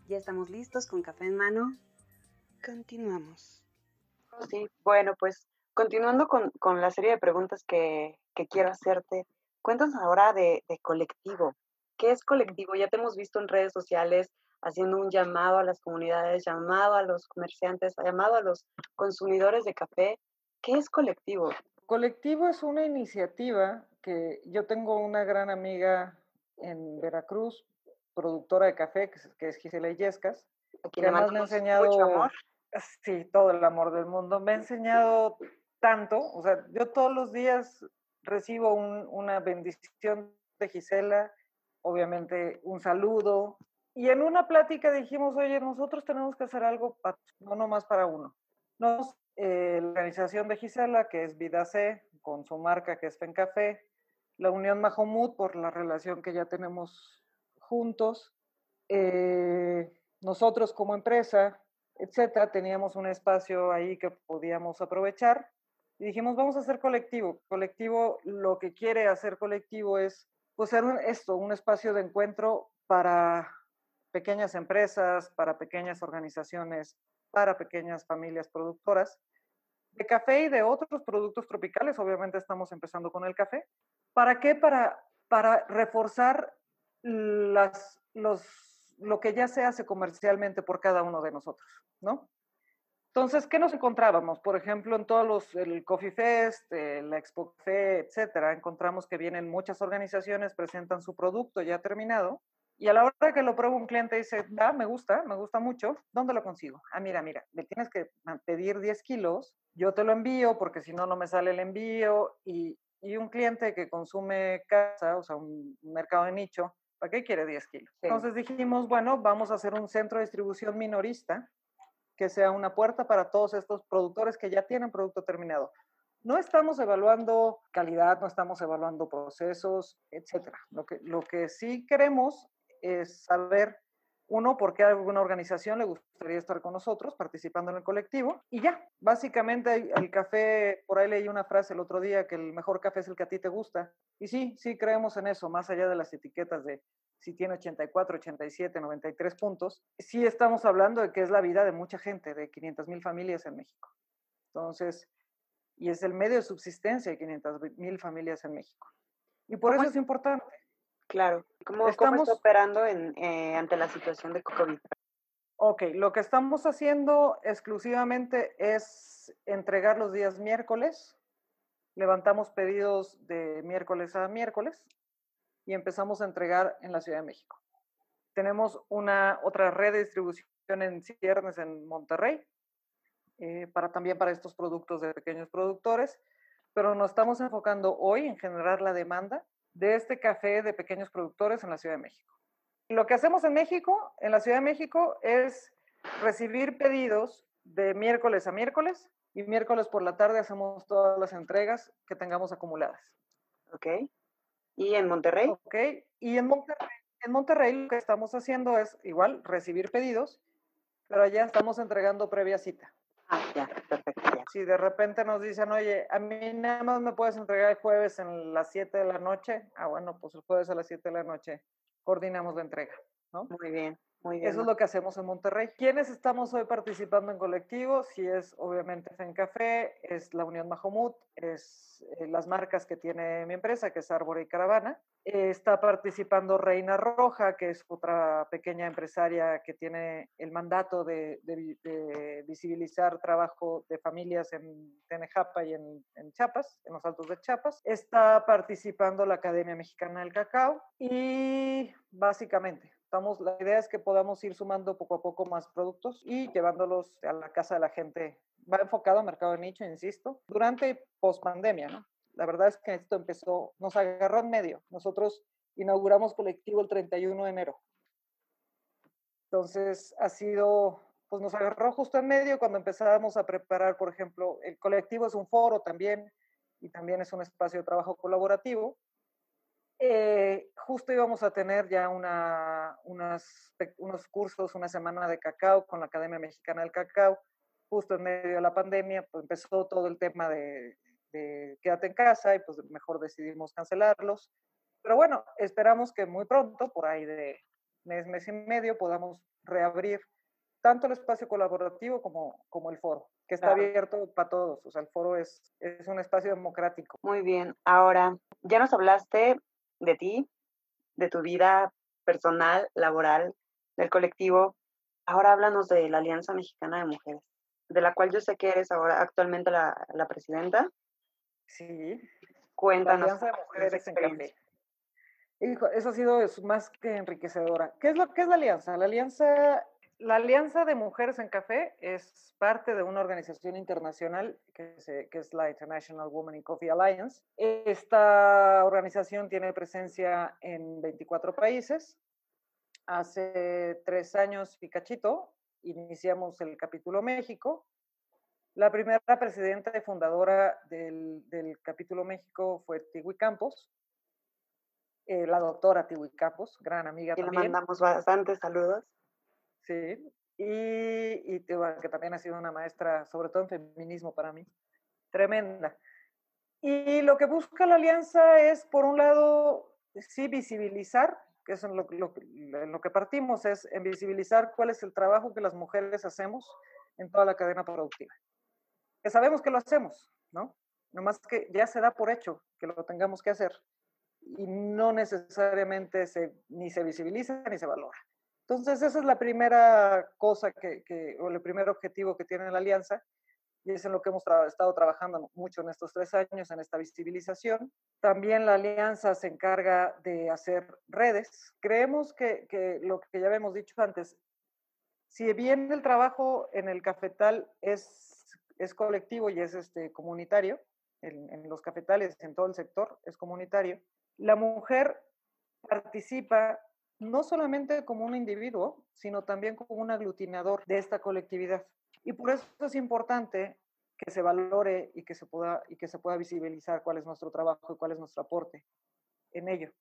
[SPEAKER 1] Ya estamos listos con café en mano. Continuamos. Sí, bueno, pues continuando con, la serie de preguntas que, quiero hacerte, cuéntanos ahora de, de, colectivo. ¿Qué es colectivo? Ya te hemos visto en redes sociales haciendo un llamado a las comunidades, llamado a los comerciantes, llamado a los consumidores de café. ¿Qué es colectivo?
[SPEAKER 2] Colectivo es una iniciativa que yo tengo una gran amiga en Veracruz, productora de café, que es, Gisela Illescas,
[SPEAKER 1] que además me ha enseñado, amor.
[SPEAKER 2] sí, todo el amor del mundo, me ha enseñado tanto, o sea, yo todos los días recibo una bendición de Gisela, obviamente un saludo, y en una plática dijimos, oye, nosotros tenemos que hacer algo, no nomás para uno. Nos, eh, la organización de Gisela, que es Vida C, con su marca que es Fencafé, la Unión Mahomud por la relación que ya tenemos juntos. Eh, nosotros como empresa, etcétera, teníamos un espacio ahí que podíamos aprovechar y dijimos, vamos a hacer colectivo. Colectivo, lo que quiere hacer colectivo es pues, ser esto, un espacio de encuentro para pequeñas empresas, para pequeñas organizaciones, para pequeñas familias productoras de café y de otros productos tropicales. Obviamente estamos empezando con el café, ¿Para qué? Para, para reforzar las, los, lo que ya se hace comercialmente por cada uno de nosotros, ¿no? Entonces, ¿qué nos encontrábamos? Por ejemplo, en todos los, el Coffee Fest, la Expo Café, etcétera, encontramos que vienen muchas organizaciones, presentan su producto ya terminado, y a la hora que lo prueba un cliente dice, ah, me gusta, me gusta mucho, ¿dónde lo consigo? Ah, mira, mira, me tienes que pedir 10 kilos, yo te lo envío porque si no, no me sale el envío, y, y un cliente que consume casa, o sea, un mercado de nicho, ¿para qué quiere 10 kilos? Entonces dijimos, bueno, vamos a hacer un centro de distribución minorista que sea una puerta para todos estos productores que ya tienen producto terminado. No estamos evaluando calidad, no estamos evaluando procesos, etcétera. Lo que, lo que sí queremos es saber uno, por qué a alguna organización le gustaría estar con nosotros participando en el colectivo. Y ya, básicamente el café, por ahí leí una frase el otro día, que el mejor café es el que a ti te gusta. Y sí, sí creemos en eso, más allá de las etiquetas de si tiene 84, 87, 93 puntos. Sí estamos hablando de que es la vida de mucha gente, de 500 mil familias en México. Entonces, y es el medio de subsistencia de 500 mil familias en México. Y por eso es importante.
[SPEAKER 1] Claro. ¿Cómo, estamos operando en, eh, ante la situación de COVID?
[SPEAKER 2] Ok, lo que estamos haciendo exclusivamente es entregar los días miércoles. Levantamos pedidos de miércoles a miércoles y empezamos a entregar en la Ciudad de México. Tenemos una otra red de distribución en ciernes en Monterrey, eh, para también para estos productos de pequeños productores, pero nos estamos enfocando hoy en generar la demanda de este café de pequeños productores en la Ciudad de México. Lo que hacemos en México, en la Ciudad de México, es recibir pedidos de miércoles a miércoles y miércoles por la tarde hacemos todas las entregas que tengamos acumuladas.
[SPEAKER 1] Ok. ¿Y en Monterrey?
[SPEAKER 2] Ok. Y en Monterrey, en Monterrey lo que estamos haciendo es igual recibir pedidos, pero allá estamos entregando previa cita.
[SPEAKER 1] Ah, ya, perfecto.
[SPEAKER 2] Si de repente nos dicen, oye, a mí nada más me puedes entregar el jueves en las 7 de la noche, ah, bueno, pues el jueves a las 7 de la noche coordinamos la entrega, ¿no?
[SPEAKER 1] Muy bien. Muy bien.
[SPEAKER 2] Eso es lo que hacemos en Monterrey. ¿Quiénes estamos hoy participando en colectivo? Si es obviamente Café, es la Unión Mahomut, es eh, las marcas que tiene mi empresa, que es Árbol y Caravana. Eh, está participando Reina Roja, que es otra pequeña empresaria que tiene el mandato de, visibilizar trabajo de familias en Tenejapa y en, en Chiapas, en los Altos de Chiapas. Está participando la Academia Mexicana del Cacao y básicamente La idea es que podamos ir sumando poco a poco más productos y llevándolos a la casa de la gente. Va enfocado a mercado de nicho, insisto, durante y post pandemia, ¿no? La verdad es que esto empezó, nos agarró en medio. Nosotros inauguramos colectivo el 31 de enero. Entonces, ha sido, pues nos agarró justo en medio cuando empezábamos a preparar, por ejemplo, el colectivo es un foro también y también es un espacio de trabajo colaborativo eh, justo íbamos a tener ya una, unas, unos cursos, una semana de cacao con la Academia Mexicana del Cacao, justo en medio de la pandemia, pues empezó todo el tema de, de quédate en casa y pues mejor decidimos cancelarlos. Pero bueno, esperamos que muy pronto, por ahí de mes, mes y medio, podamos reabrir tanto el espacio colaborativo como, como el foro, que está abierto para todos. O sea, el foro es, es un espacio democrático.
[SPEAKER 1] Muy bien. Ahora, ya nos hablaste de ti, de tu vida personal, laboral, del colectivo. Ahora háblanos de la Alianza Mexicana de Mujeres, de la cual yo sé que eres ahora actualmente la, presidenta.
[SPEAKER 2] Sí.
[SPEAKER 1] Cuéntanos.
[SPEAKER 2] La Alianza de Mujeres en Café. Hijo, eso ha sido más que enriquecedora. ¿Qué es lo que es la alianza? La alianza la Alianza de Mujeres en Café es parte de una organización internacional que, es la International Women in Coffee Alliance. Esta organización tiene presencia en 24 países. Hace tres años y cachito iniciamos el capítulo México. La primera presidenta y fundadora del, capítulo México fue Tiwi Campos, eh, la doctora Tiwi Campos, gran amiga
[SPEAKER 1] y
[SPEAKER 2] también.
[SPEAKER 1] Le mandamos bastantes saludos.
[SPEAKER 2] Sí, y, y que también ha sido una maestra, sobre todo en feminismo para mí, tremenda. Y lo que busca la alianza es, por un lado, sí visibilizar, que es en lo, en lo que partimos, es en visibilizar cuál es el trabajo que las mujeres hacemos en toda la cadena productiva. Que sabemos que lo hacemos, ¿no? Nomás que ya se da por hecho que lo tengamos que hacer y no necesariamente se, ni se visibiliza ni se valora. Entonces, esa es la primera cosa que, o el primer objetivo que tiene la alianza, y es en lo que hemos estado trabajando mucho en estos tres años, en esta visibilización. También la alianza se encarga de hacer redes. Creemos que, que lo que ya habíamos dicho antes, si bien el trabajo en el cafetal es, es colectivo y es este, comunitario, en, en los cafetales, en todo el sector, es comunitario, la mujer participa no solamente como un individuo, sino también como un aglutinador de esta colectividad. Y por eso es importante que se valore y que se pueda, y que se pueda visibilizar cuál es nuestro trabajo y cuál es nuestro aporte en ello.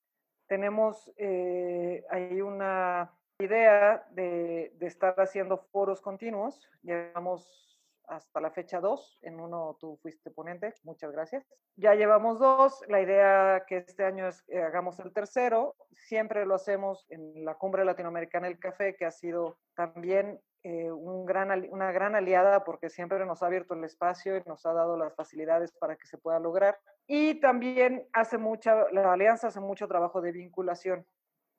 [SPEAKER 2] Tenemos eh, ahí una idea de, de, estar haciendo foros continuos. Llevamos hasta la fecha 2. En uno tú fuiste ponente, muchas gracias. Ya llevamos dos. La idea que este año es que hagamos el tercero. Siempre lo hacemos en la Cumbre Latinoamericana del Café, que ha sido también eh, un gran, una gran aliada porque siempre nos ha abierto el espacio y nos ha dado las facilidades para que se pueda lograr. Y también hace mucha, la alianza hace mucho trabajo de vinculación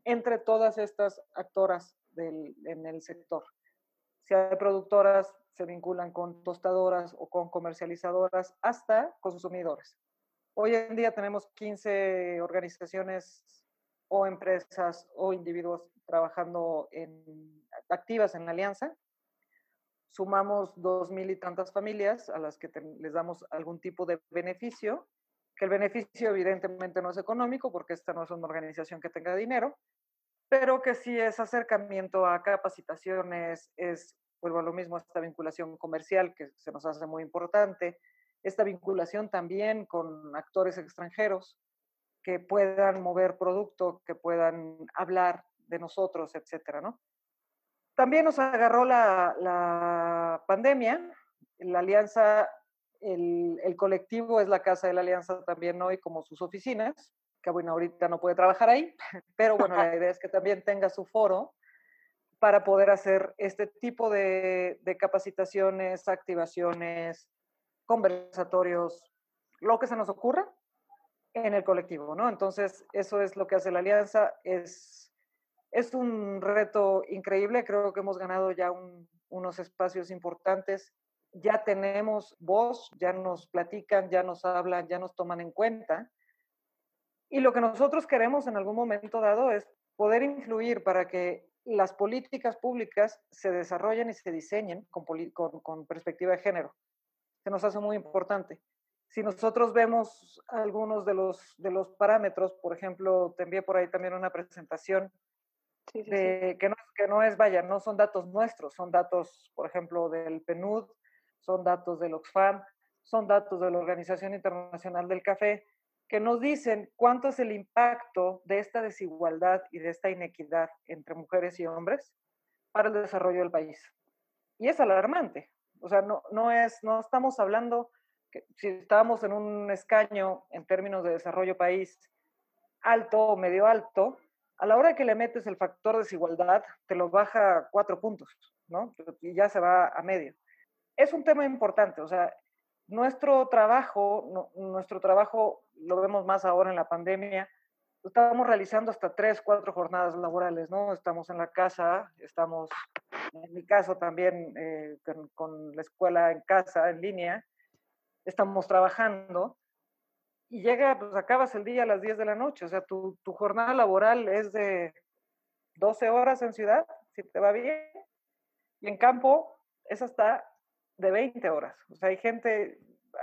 [SPEAKER 2] entre todas estas actoras del, en el sector. Si hay productoras, se vinculan con tostadoras o con comercializadoras hasta consumidores. Hoy en día tenemos 15 organizaciones o empresas o individuos trabajando activas en la alianza. Sumamos dos mil y tantas familias a las que les damos algún tipo de beneficio, que el beneficio evidentemente no es económico porque esta no es una organización que tenga dinero, pero que sí es acercamiento a capacitaciones, es, vuelvo a lo mismo, esta vinculación comercial que se nos hace muy importante, esta vinculación también con actores extranjeros que puedan mover producto, que puedan hablar de nosotros, etcétera, ¿no? También nos agarró la, la pandemia, la alianza, el, el, colectivo es la casa de la alianza también hoy como sus oficinas, que bueno, ahorita no puede trabajar ahí, *laughs* pero bueno, la *laughs* idea es que también tenga su foro para poder hacer este tipo de, de capacitaciones, activaciones, conversatorios, lo que se nos ocurra en el colectivo, ¿no? Entonces, eso es lo que hace la alianza, es, es un reto increíble, creo que hemos ganado ya unos espacios importantes, ya tenemos voz, ya nos platican, ya nos hablan, ya nos toman en cuenta. Y lo que nosotros queremos en algún momento dado es poder influir para que las políticas públicas se desarrollen y se diseñen con, con, con perspectiva de género. Se nos hace muy importante. Si nosotros vemos algunos de los, de los parámetros, por ejemplo, te envié por ahí también una presentación de, Que, no, que no es, vaya, no son datos nuestros, son datos, por ejemplo, del PNUD, son datos del Oxfam, son datos de la Organización Internacional del Café, que nos dicen cuánto es el impacto de esta desigualdad y de esta inequidad entre mujeres y hombres para el desarrollo del país. Y es alarmante. O sea, no, no, es, no estamos hablando que si estábamos en un escaño en términos de desarrollo país alto o medio alto, a la hora que le metes el factor desigualdad, te lo baja cuatro puntos, ¿no? Y ya se va a medio. Es un tema importante, o sea, nuestro trabajo, nuestro trabajo lo vemos más ahora en la pandemia, estamos realizando hasta tres, cuatro jornadas laborales, ¿no? Estamos en la casa, estamos en mi caso también eh, con, la escuela en casa, en línea, estamos trabajando y llega, pues acabas el día a las 10 de la noche, o sea, tu, tu jornada laboral es de 12 horas en ciudad, si te va bien, y en campo es hasta de 20 horas. O sea, hay gente,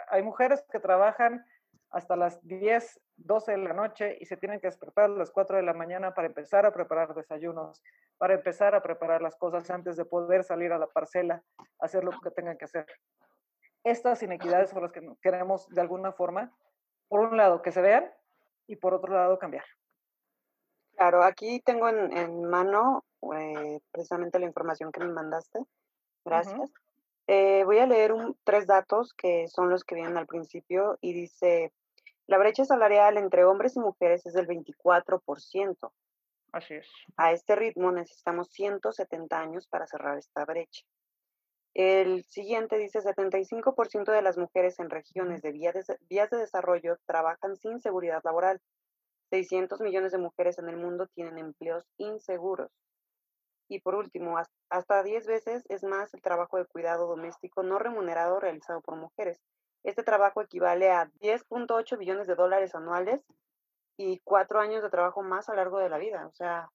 [SPEAKER 2] hay mujeres que trabajan hasta las 10, 12 de la noche y se tienen que despertar a las 4 de la mañana para empezar a preparar desayunos, para empezar a preparar las cosas antes de poder salir a la parcela, hacer lo que tengan que hacer. Estas inequidades son las que queremos de alguna forma, por un lado, que se vean y por otro lado, cambiar.
[SPEAKER 1] Claro, aquí tengo en, mano eh, precisamente la información que me mandaste. Gracias. Eh, voy a leer tres datos que son los que vienen al principio y dice, la brecha salarial entre hombres y mujeres es del 24%.
[SPEAKER 2] Así es.
[SPEAKER 1] A este ritmo necesitamos 170 años para cerrar esta brecha. El siguiente dice, 75% de las mujeres en regiones de vías, de vías de desarrollo trabajan sin seguridad laboral. 600 millones de mujeres en el mundo tienen empleos inseguros. Y por último, hasta 10 veces es más el trabajo de cuidado doméstico no remunerado realizado por mujeres. Este trabajo equivale a 10.8 billones de dólares anuales y cuatro años de trabajo más a lo largo de la vida. O sea,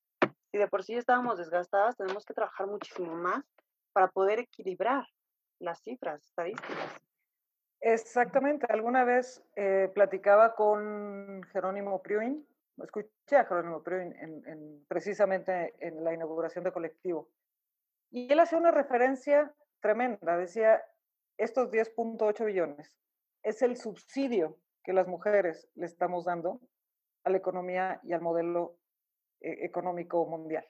[SPEAKER 1] si de por sí estábamos desgastadas, tenemos que trabajar muchísimo más para poder equilibrar las cifras estadísticas.
[SPEAKER 2] Exactamente. Alguna vez eh, platicaba con Jerónimo Pruin, escuché a Jerónimo en, precisamente en la inauguración de Colectivo, y él hacía una referencia tremenda. Decía, estos 10.8 billones es el subsidio que las mujeres le estamos dando a la economía y al modelo eh, económico mundial.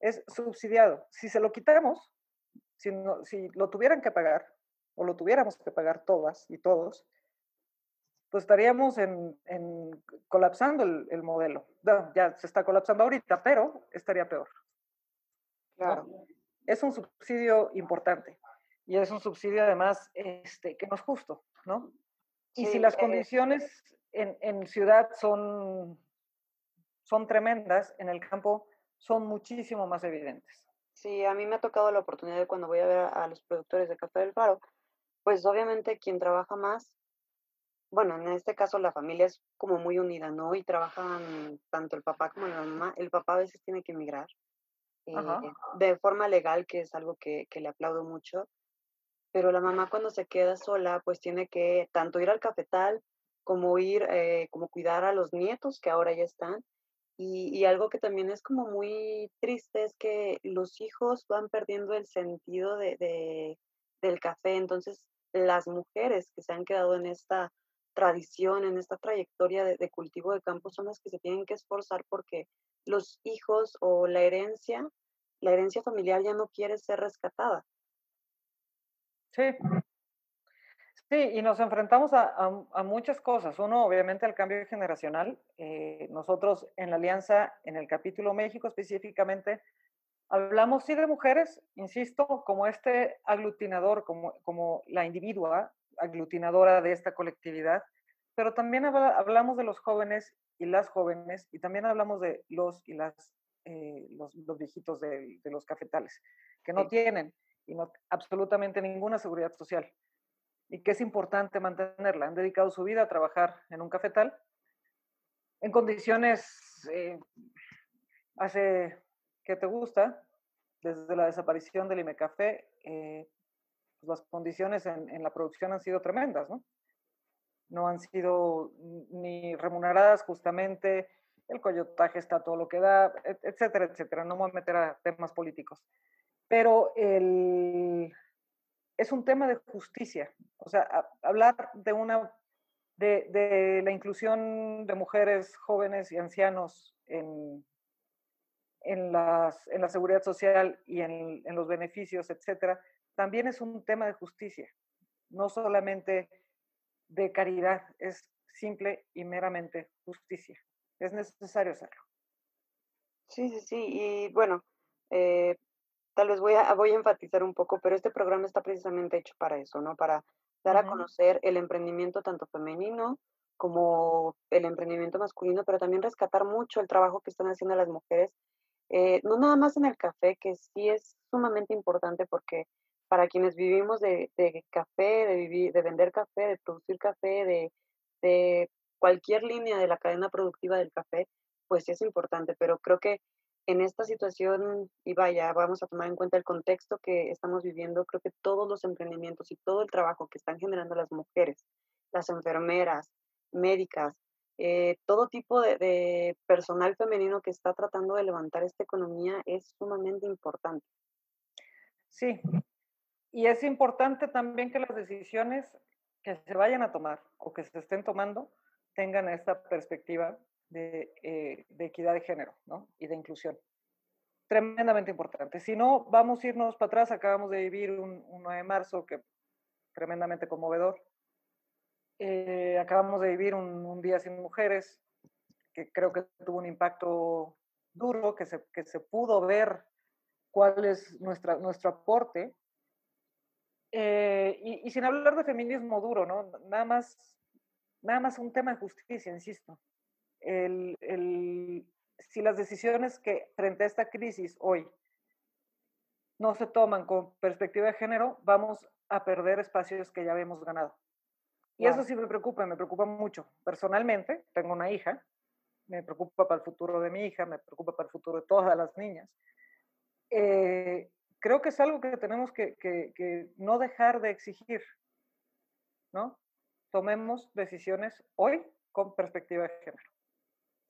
[SPEAKER 2] Es subsidiado. Si se lo quitamos, si, si lo tuvieran que pagar, o lo tuviéramos que pagar todas y todos, pues estaríamos en, colapsando el, modelo. ya se está colapsando ahorita, pero estaría peor. Claro. Es un subsidio importante y es un subsidio además este, que no es justo, ¿no? Y si las eh condiciones en, en, ciudad son, son tremendas, en el campo son muchísimo más evidentes.
[SPEAKER 1] Sí, a mí me ha tocado la oportunidad de cuando voy a ver a, los productores de Café del Faro, pues obviamente quien trabaja más bueno, en este caso la familia es como muy unida, ¿no? Y trabajan tanto el papá como la mamá. El papá a veces tiene que emigrar eh, de forma legal, que es algo que, que le aplaudo mucho. Pero la mamá cuando se queda sola, pues tiene que tanto ir al cafetal como ir, eh, como cuidar a los nietos que ahora ya están. Y, y, algo que también es como muy triste es que los hijos van perdiendo el sentido de, de, del café. Entonces, las mujeres que se han quedado en esta tradición, en esta trayectoria de, cultivo de campo, son las que se tienen que esforzar porque los hijos o la herencia, la herencia familiar ya no quiere ser rescatada.
[SPEAKER 2] Sí. Sí, y nos enfrentamos a, a, muchas cosas. Uno, obviamente, al cambio generacional. Eh, nosotros en la Alianza, en el capítulo México específicamente, hablamos sí de mujeres, insisto, como este aglutinador, como, como la individua, aglutinadora de esta colectividad, pero también hablamos de los jóvenes y las jóvenes y también hablamos de los y las eh, los, viejitos de, los cafetales que no tienen y no, absolutamente ninguna seguridad social y que es importante mantenerla. Han dedicado su vida a trabajar en un cafetal en condiciones eh, hace que te gusta desde la desaparición del IMECAFé eh, pues, las condiciones en, la producción han sido tremendas, ¿no? No han sido ni remuneradas justamente, el coyotaje está todo lo que da, etcétera, etcétera. No me voy a meter a temas políticos. Pero el, es un tema de justicia. O sea, hablar de una de, la inclusión de mujeres, jóvenes y ancianos en, en, las, en la seguridad social y en los beneficios, etcétera, también es un tema de justicia, no solamente de caridad, es simple y meramente justicia. Es necesario hacerlo.
[SPEAKER 1] Sí, sí, sí. Y bueno, eh, tal vez voy a, voy a enfatizar un poco, pero este programa está precisamente hecho para eso, ¿no? Para dar a conocer el emprendimiento tanto femenino como el emprendimiento masculino, pero también rescatar mucho el trabajo que están haciendo las mujeres, eh, no nada más en el café, que sí es sumamente importante porque para quienes vivimos de, café, de, vivir, de vender café, de producir café, de, cualquier línea de la cadena productiva del café, pues es importante, pero creo que en esta situación, y vaya, vamos a tomar en cuenta el contexto que estamos viviendo, creo que todos los emprendimientos y todo el trabajo que están generando las mujeres, las enfermeras, médicas, eh, todo tipo de, de, personal femenino que está tratando de levantar esta economía es sumamente importante.
[SPEAKER 2] Sí, y es importante también que las decisiones que se vayan a tomar o que se estén tomando tengan esta perspectiva de, eh, equidad de género ¿no? y de inclusión. Tremendamente importante. Si no, vamos a irnos para atrás. Acabamos de vivir un, 9 de marzo que tremendamente conmovedor. Eh, acabamos de vivir un, día sin mujeres que creo que tuvo un impacto duro, que se, que se pudo ver cuál es nuestra, nuestro aporte eh, y, sin hablar de feminismo duro, ¿no? Nada más, nada más un tema de justicia, insisto. El, el, si las decisiones que frente a esta crisis hoy no se toman con perspectiva de género, vamos a perder espacios que ya habíamos ganado. Y eso sí me preocupa, me preocupa mucho. Personalmente, tengo una hija, me preocupa para el futuro de mi hija, me preocupa para el futuro de todas las niñas. Eh, creo que es algo que tenemos que, no dejar de exigir, ¿no? Tomemos decisiones hoy con perspectiva de género.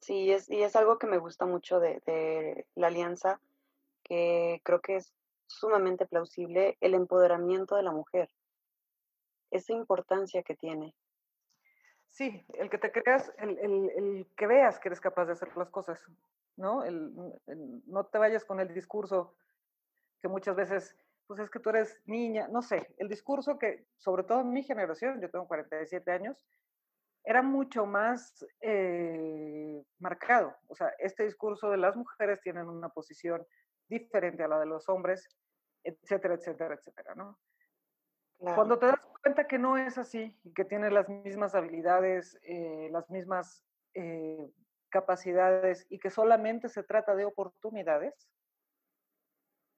[SPEAKER 1] Sí, es, y es algo que me gusta mucho de, la alianza, que creo que es sumamente plausible, el empoderamiento de la mujer, esa importancia que tiene.
[SPEAKER 2] Sí, el que te creas, el, que veas que eres capaz de hacer las cosas, ¿no? no te vayas con el discurso, que muchas veces, pues es que tú eres niña, no sé, el discurso que, sobre todo en mi generación, yo tengo 47 años, era mucho más eh, marcado. O sea, este discurso de las mujeres tienen una posición diferente a la de los hombres, etcétera, etcétera, etcétera, ¿no? Cuando te das cuenta que no es así y que tienes las mismas habilidades, eh, las mismas eh, capacidades y que solamente se trata de oportunidades,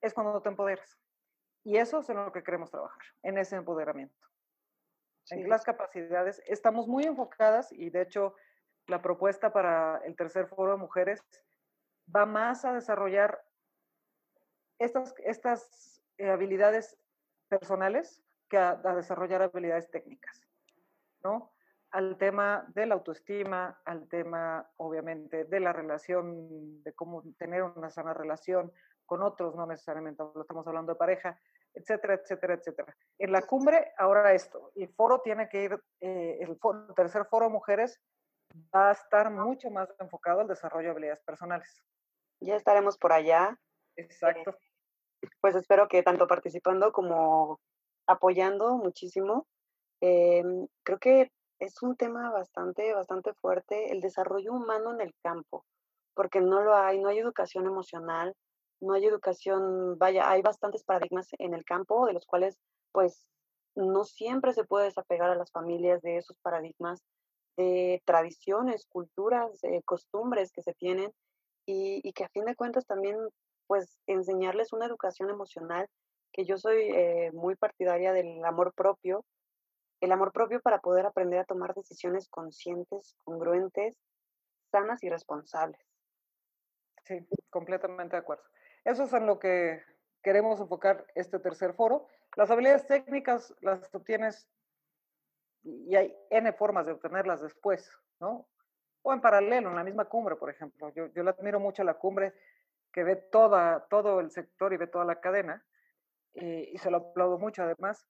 [SPEAKER 2] es cuando te empoderas. Y eso es en lo que queremos trabajar, en ese empoderamiento. en las capacidades. Estamos muy enfocadas y de hecho la propuesta para el tercer foro de mujeres va más a desarrollar estas, estas eh, habilidades personales que a, desarrollar habilidades técnicas, ¿no? Al tema de la autoestima, al tema, obviamente, de la relación, de cómo tener una sana relación con otros, no necesariamente estamos hablando de pareja, etcétera, etcétera, etcétera. En la cumbre, ahora esto, el foro tiene que ir, eh, el, el tercer foro mujeres va a estar mucho más enfocado al desarrollo de habilidades personales.
[SPEAKER 1] Ya estaremos por allá.
[SPEAKER 2] Exacto.
[SPEAKER 1] pues espero que tanto participando como apoyando muchísimo. Em, creo que es un tema bastante, bastante fuerte, el desarrollo humano en el campo, porque no lo hay, no hay educación emocional, no hay educación, vaya, hay bastantes paradigmas en el campo de los cuales pues no siempre se puede desapegar a las familias de esos paradigmas, de tradiciones, culturas, eh, costumbres que se tienen y, y, que a fin de cuentas también pues enseñarles una educación emocional, que yo soy eh, muy partidaria del amor propio, el amor propio para poder aprender a tomar decisiones conscientes, congruentes, sanas y responsables.
[SPEAKER 2] Sí, completamente de acuerdo. Eso es en lo que queremos enfocar este tercer foro. Las habilidades técnicas las obtienes y hay N formas de obtenerlas después, ¿no? O en paralelo, en la misma cumbre, por ejemplo. Yo, yo le admiro mucho a la cumbre que ve toda, todo el sector y ve toda la cadena, eh, y se lo aplaudo mucho además.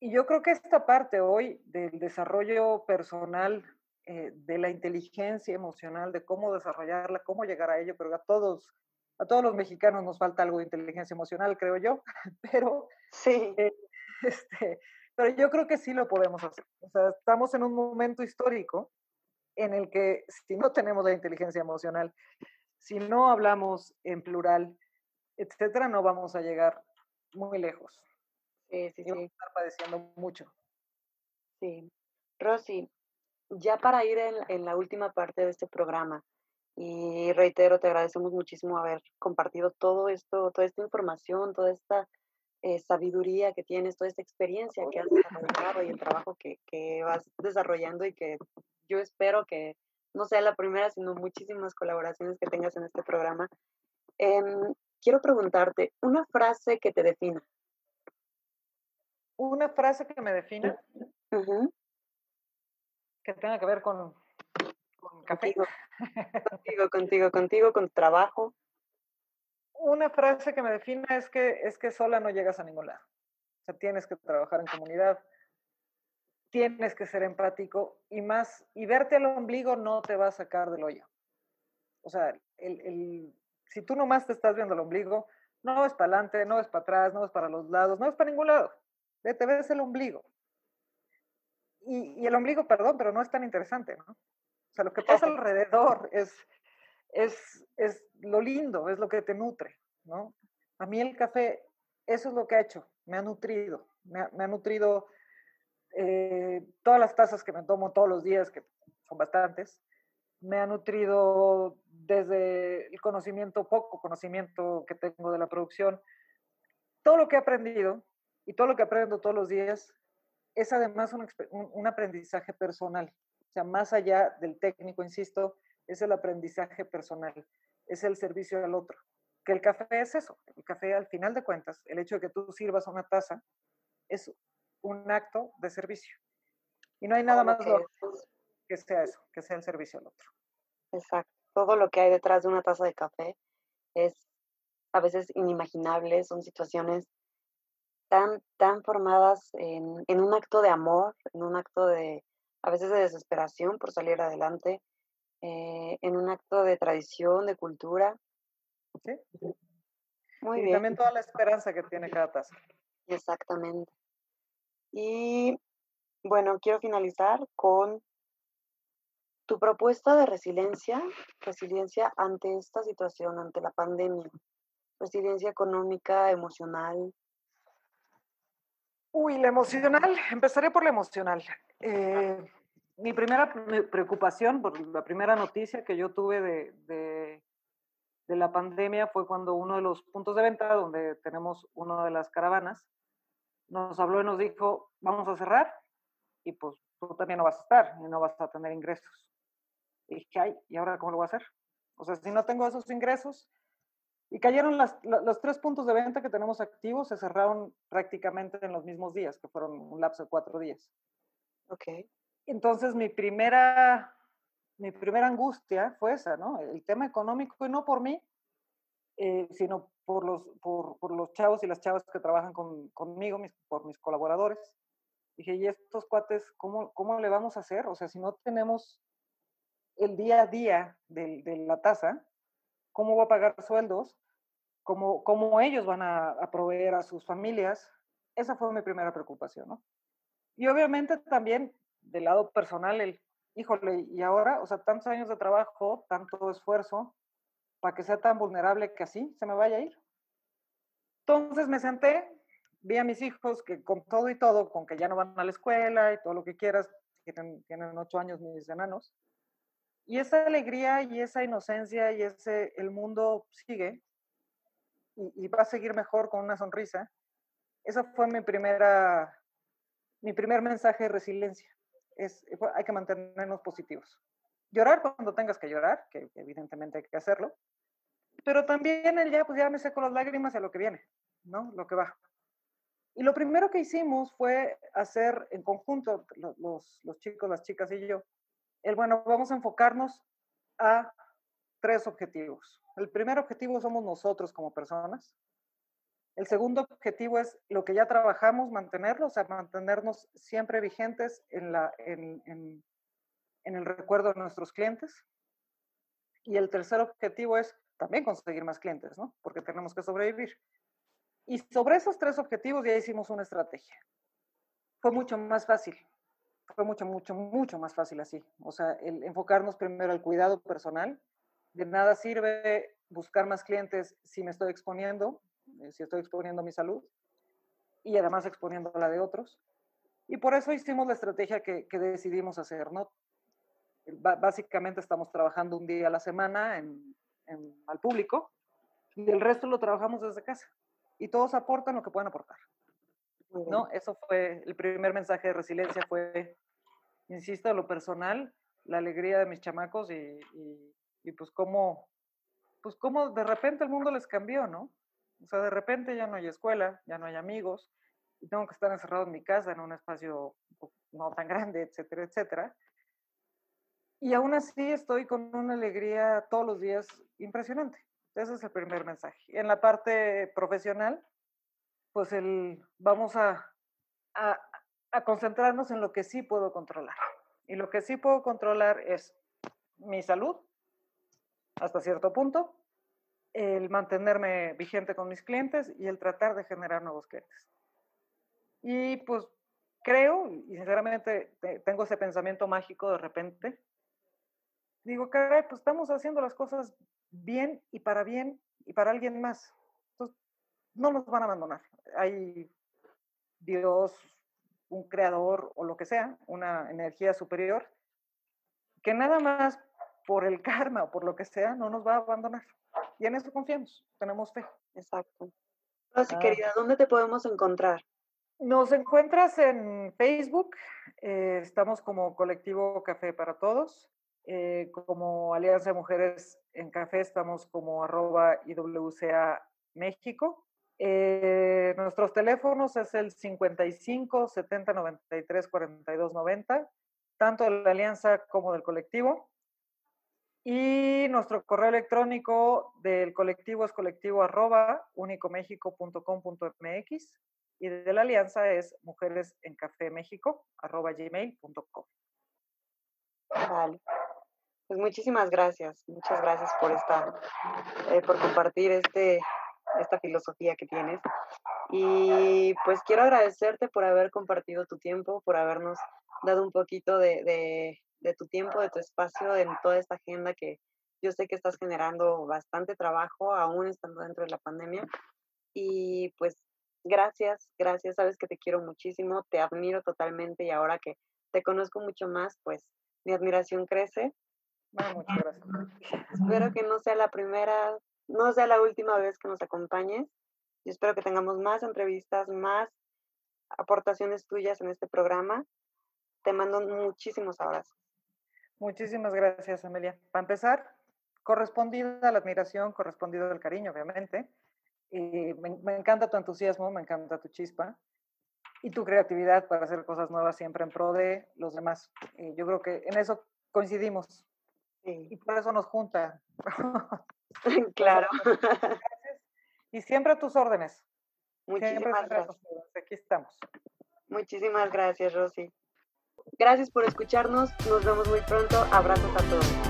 [SPEAKER 2] Y yo creo que esta parte hoy del desarrollo personal, eh, de la inteligencia emocional, de cómo desarrollarla, cómo llegar a ello, pero a todos, a todos los mexicanos nos falta algo de inteligencia emocional, creo yo, *laughs* pero,
[SPEAKER 1] sí.
[SPEAKER 2] Eh, *laughs* este, pero yo creo que sí lo podemos hacer. O sea, estamos en un momento histórico en el que si no tenemos la inteligencia emocional si no hablamos en plural, etcétera, no vamos a llegar muy lejos.
[SPEAKER 1] Sí, sí,
[SPEAKER 2] sí. Vamos a estar padeciendo mucho.
[SPEAKER 1] Sí. Rosy, ya para ir en, la última parte de este programa, y reitero, te agradecemos muchísimo haber compartido todo esto, toda esta información, toda esta eh, sabiduría que tienes, toda esta experiencia que has desarrollado y el trabajo que, que vas desarrollando y que yo espero que no sea la primera, sino muchísimas colaboraciones que tengas en este programa. Em, quiero preguntarte, una frase que te defina.
[SPEAKER 2] Una frase que me defina. Que tenga que ver con, con café.
[SPEAKER 1] Contigo, contigo, *laughs* contigo, con trabajo.
[SPEAKER 2] Una frase que me defina es que, es que sola no llegas a ningún lado. O sea, tienes que trabajar en comunidad, tienes que ser empático y más, y verte al ombligo no te va a sacar del hoyo. O sea, el, el, si tú nomás te estás viendo el ombligo, no es para adelante, no es para atrás, no es para los lados, no es para ningún lado. Te ves el ombligo. Y, y, el ombligo, perdón, pero no es tan interesante, ¿no? Sea, lo que pasa alrededor es, es, es lo lindo, es lo que te nutre, ¿no? A mí el café, eso es lo que ha hecho, me ha nutrido, me ha, me ha nutrido eh, todas las tazas que me tomo todos los días, que son bastantes, me ha nutrido desde el conocimiento, poco conocimiento que tengo de la producción, todo lo que he aprendido y todo lo que aprendo todos los días es además un, un, aprendizaje personal. Sea, más allá del técnico, insisto, es el aprendizaje personal, es el servicio al otro. Que el café es eso, el café al final de cuentas, el hecho de que tú sirvas una taza es un acto de servicio. Y no hay nada más que, que sea eso, que sea el servicio al otro.
[SPEAKER 1] Exacto. Todo lo que hay detrás de una taza de café es a veces inimaginable, son situaciones tan, tan formadas en, en, un acto de amor, en un acto de, a veces de desesperación por salir adelante, eh, en un acto de tradición, de cultura.
[SPEAKER 2] Sí. Muy y también toda la esperanza que tiene cada taza.
[SPEAKER 1] Exactamente. Y bueno, quiero finalizar con tu propuesta de resiliencia, resiliencia ante esta situación, ante la pandemia, resiliencia económica, emocional.
[SPEAKER 2] Uy, la emocional, empezaré por la emocional. Eh, mi primera preocupación, la primera noticia que yo tuve de, la pandemia fue cuando uno de los puntos de venta, donde tenemos una de las caravanas, nos habló y nos dijo, vamos a cerrar, y pues tú también no vas a estar y no vas a tener ingresos. Y dije, ay, ¿y ahora cómo lo voy a hacer? O sea, si no tengo esos ingresos, y cayeron los tres puntos de venta que tenemos activos, se cerraron prácticamente en los mismos días, que fueron un lapso de cuatro días.
[SPEAKER 1] Ok.
[SPEAKER 2] Entonces mi primera, mi primera angustia fue esa, ¿no? El tema económico, y no por mí, eh, sino por los, por, por, los chavos y las chavas que trabajan con, conmigo, mis, por mis colaboradores. Dije, ¿y estos cuates cómo, cómo le vamos a hacer? O sea, si no tenemos el día a día de, de la tasa, ¿cómo va a pagar sueldos? ¿Cómo, cómo ellos van a, a, proveer a sus familias? Esa fue mi primera preocupación, ¿no? Y obviamente también del lado personal, el, híjole, y ahora, o sea, tantos años de trabajo, tanto esfuerzo, para que sea tan vulnerable que así se me vaya a ir. Entonces me senté, vi a mis hijos que con todo y todo, con que ya no van a la escuela y todo lo que quieras, tienen, tienen ocho años mis enanos, y esa alegría y esa inocencia y ese, el mundo sigue y, y, va a seguir mejor con una sonrisa. Esa fue mi primera, mi primer mensaje de resiliencia. Es, hay que mantenernos positivos. Llorar cuando tengas que llorar, que, evidentemente hay que hacerlo, pero también el ya, pues ya me seco las lágrimas a lo que viene, ¿no? Lo que va. Y lo primero que hicimos fue hacer en conjunto, los chicos, las chicas y yo, el bueno, vamos a enfocarnos a tres objetivos. El primer objetivo somos nosotros como personas. El segundo objetivo es lo que ya trabajamos, mantenerlo, o sea, mantenernos siempre vigentes en, el recuerdo de nuestros clientes. Y el tercer objetivo es también conseguir más clientes, ¿no? Porque tenemos que sobrevivir. Y sobre esos tres objetivos ya hicimos una estrategia. Fue mucho más fácil fue mucho, mucho, mucho más fácil así. O sea, enfocarnos primero al cuidado personal. De nada sirve buscar más clientes si me estoy exponiendo, si estoy exponiendo mi salud y además exponiendo la de otros. Y por eso hicimos la estrategia que, que decidimos hacer, ¿no? básicamente estamos trabajando un día a la semana en, en, al público y el resto lo trabajamos desde casa. Y todos aportan lo que pueden aportar. ¿no? Eso fue el primer mensaje de resiliencia, fue, insisto, lo personal, la alegría de mis chamacos y, y, y, pues cómo, pues cómo de repente el mundo les cambió, ¿no? O sea, de repente ya no hay escuela, ya no hay amigos, y tengo que estar encerrado en mi casa, en un espacio no tan *laughs* grande, etcétera, etcétera. Y aún así estoy con una alegría todos los días impresionante. Ese es el primer mensaje. En la parte profesional, pues el, vamos a, a, a concentrarnos en lo que sí puedo controlar. Y lo que sí puedo controlar es mi salud, hasta cierto punto, el mantenerme vigente con mis clientes y el tratar de generar nuevos clientes. Y pues creo, y sinceramente tengo ese pensamiento mágico de repente, digo, caray, pues estamos haciendo las cosas bien y para bien y para alguien más no nos van a abandonar. Hay Dios, un creador o lo que sea, una energía superior, que nada más por el *laughs* karma o por lo que sea no nos va a abandonar. Y en eso confiamos, tenemos fe.
[SPEAKER 1] Exacto. Rosy, ah. querida, ¿dónde te podemos encontrar?
[SPEAKER 2] Nos encuentras en Facebook, eh, estamos como Colectivo Café para Todos, eh, como Alianza de Mujeres en Café estamos como arroba IWCA México, eh, nuestros teléfonos es el 55 70 93 42 90, tanto de la alianza como del colectivo. Y nuestro correo electrónico del colectivo es colectivo arroba unicomexico.com.mx y de la alianza es mujeres en café méxico arroba.
[SPEAKER 1] Vale. Pues muchísimas gracias, muchas gracias por esta, eh, por compartir este, esta filosofía que tienes. Y pues quiero agradecerte por haber compartido tu tiempo, por habernos dado un poquito de, de, de, tu tiempo, de tu espacio en toda esta agenda que yo sé que estás generando bastante trabajo, aún estando dentro de la pandemia. Y pues gracias, gracias, sabes que te quiero muchísimo, te admiro totalmente y ahora que te conozco mucho más, pues mi admiración crece.
[SPEAKER 2] Bueno, muchas gracias.
[SPEAKER 1] Espero que no sea la primera no sea la última vez que nos acompañes. Yo espero que tengamos más entrevistas, más aportaciones tuyas en este programa. te mando muchísimos abrazos.
[SPEAKER 2] Muchísimas gracias, Amelia. Para empezar, correspondida la admiración, correspondido el cariño, obviamente. Y me, encanta tu entusiasmo, me encanta tu chispa y tu creatividad para hacer cosas nuevas siempre en pro de los demás. Y yo creo que en eso coincidimos. Y por eso nos junta. *laughs* *laughs*
[SPEAKER 1] claro. *laughs*
[SPEAKER 2] Y siempre a tus órdenes.
[SPEAKER 1] Muchísimas gracias.
[SPEAKER 2] Aquí estamos.
[SPEAKER 1] Muchísimas gracias, Rosy. Gracias por escucharnos. Nos vemos muy pronto. Abrazos a todos.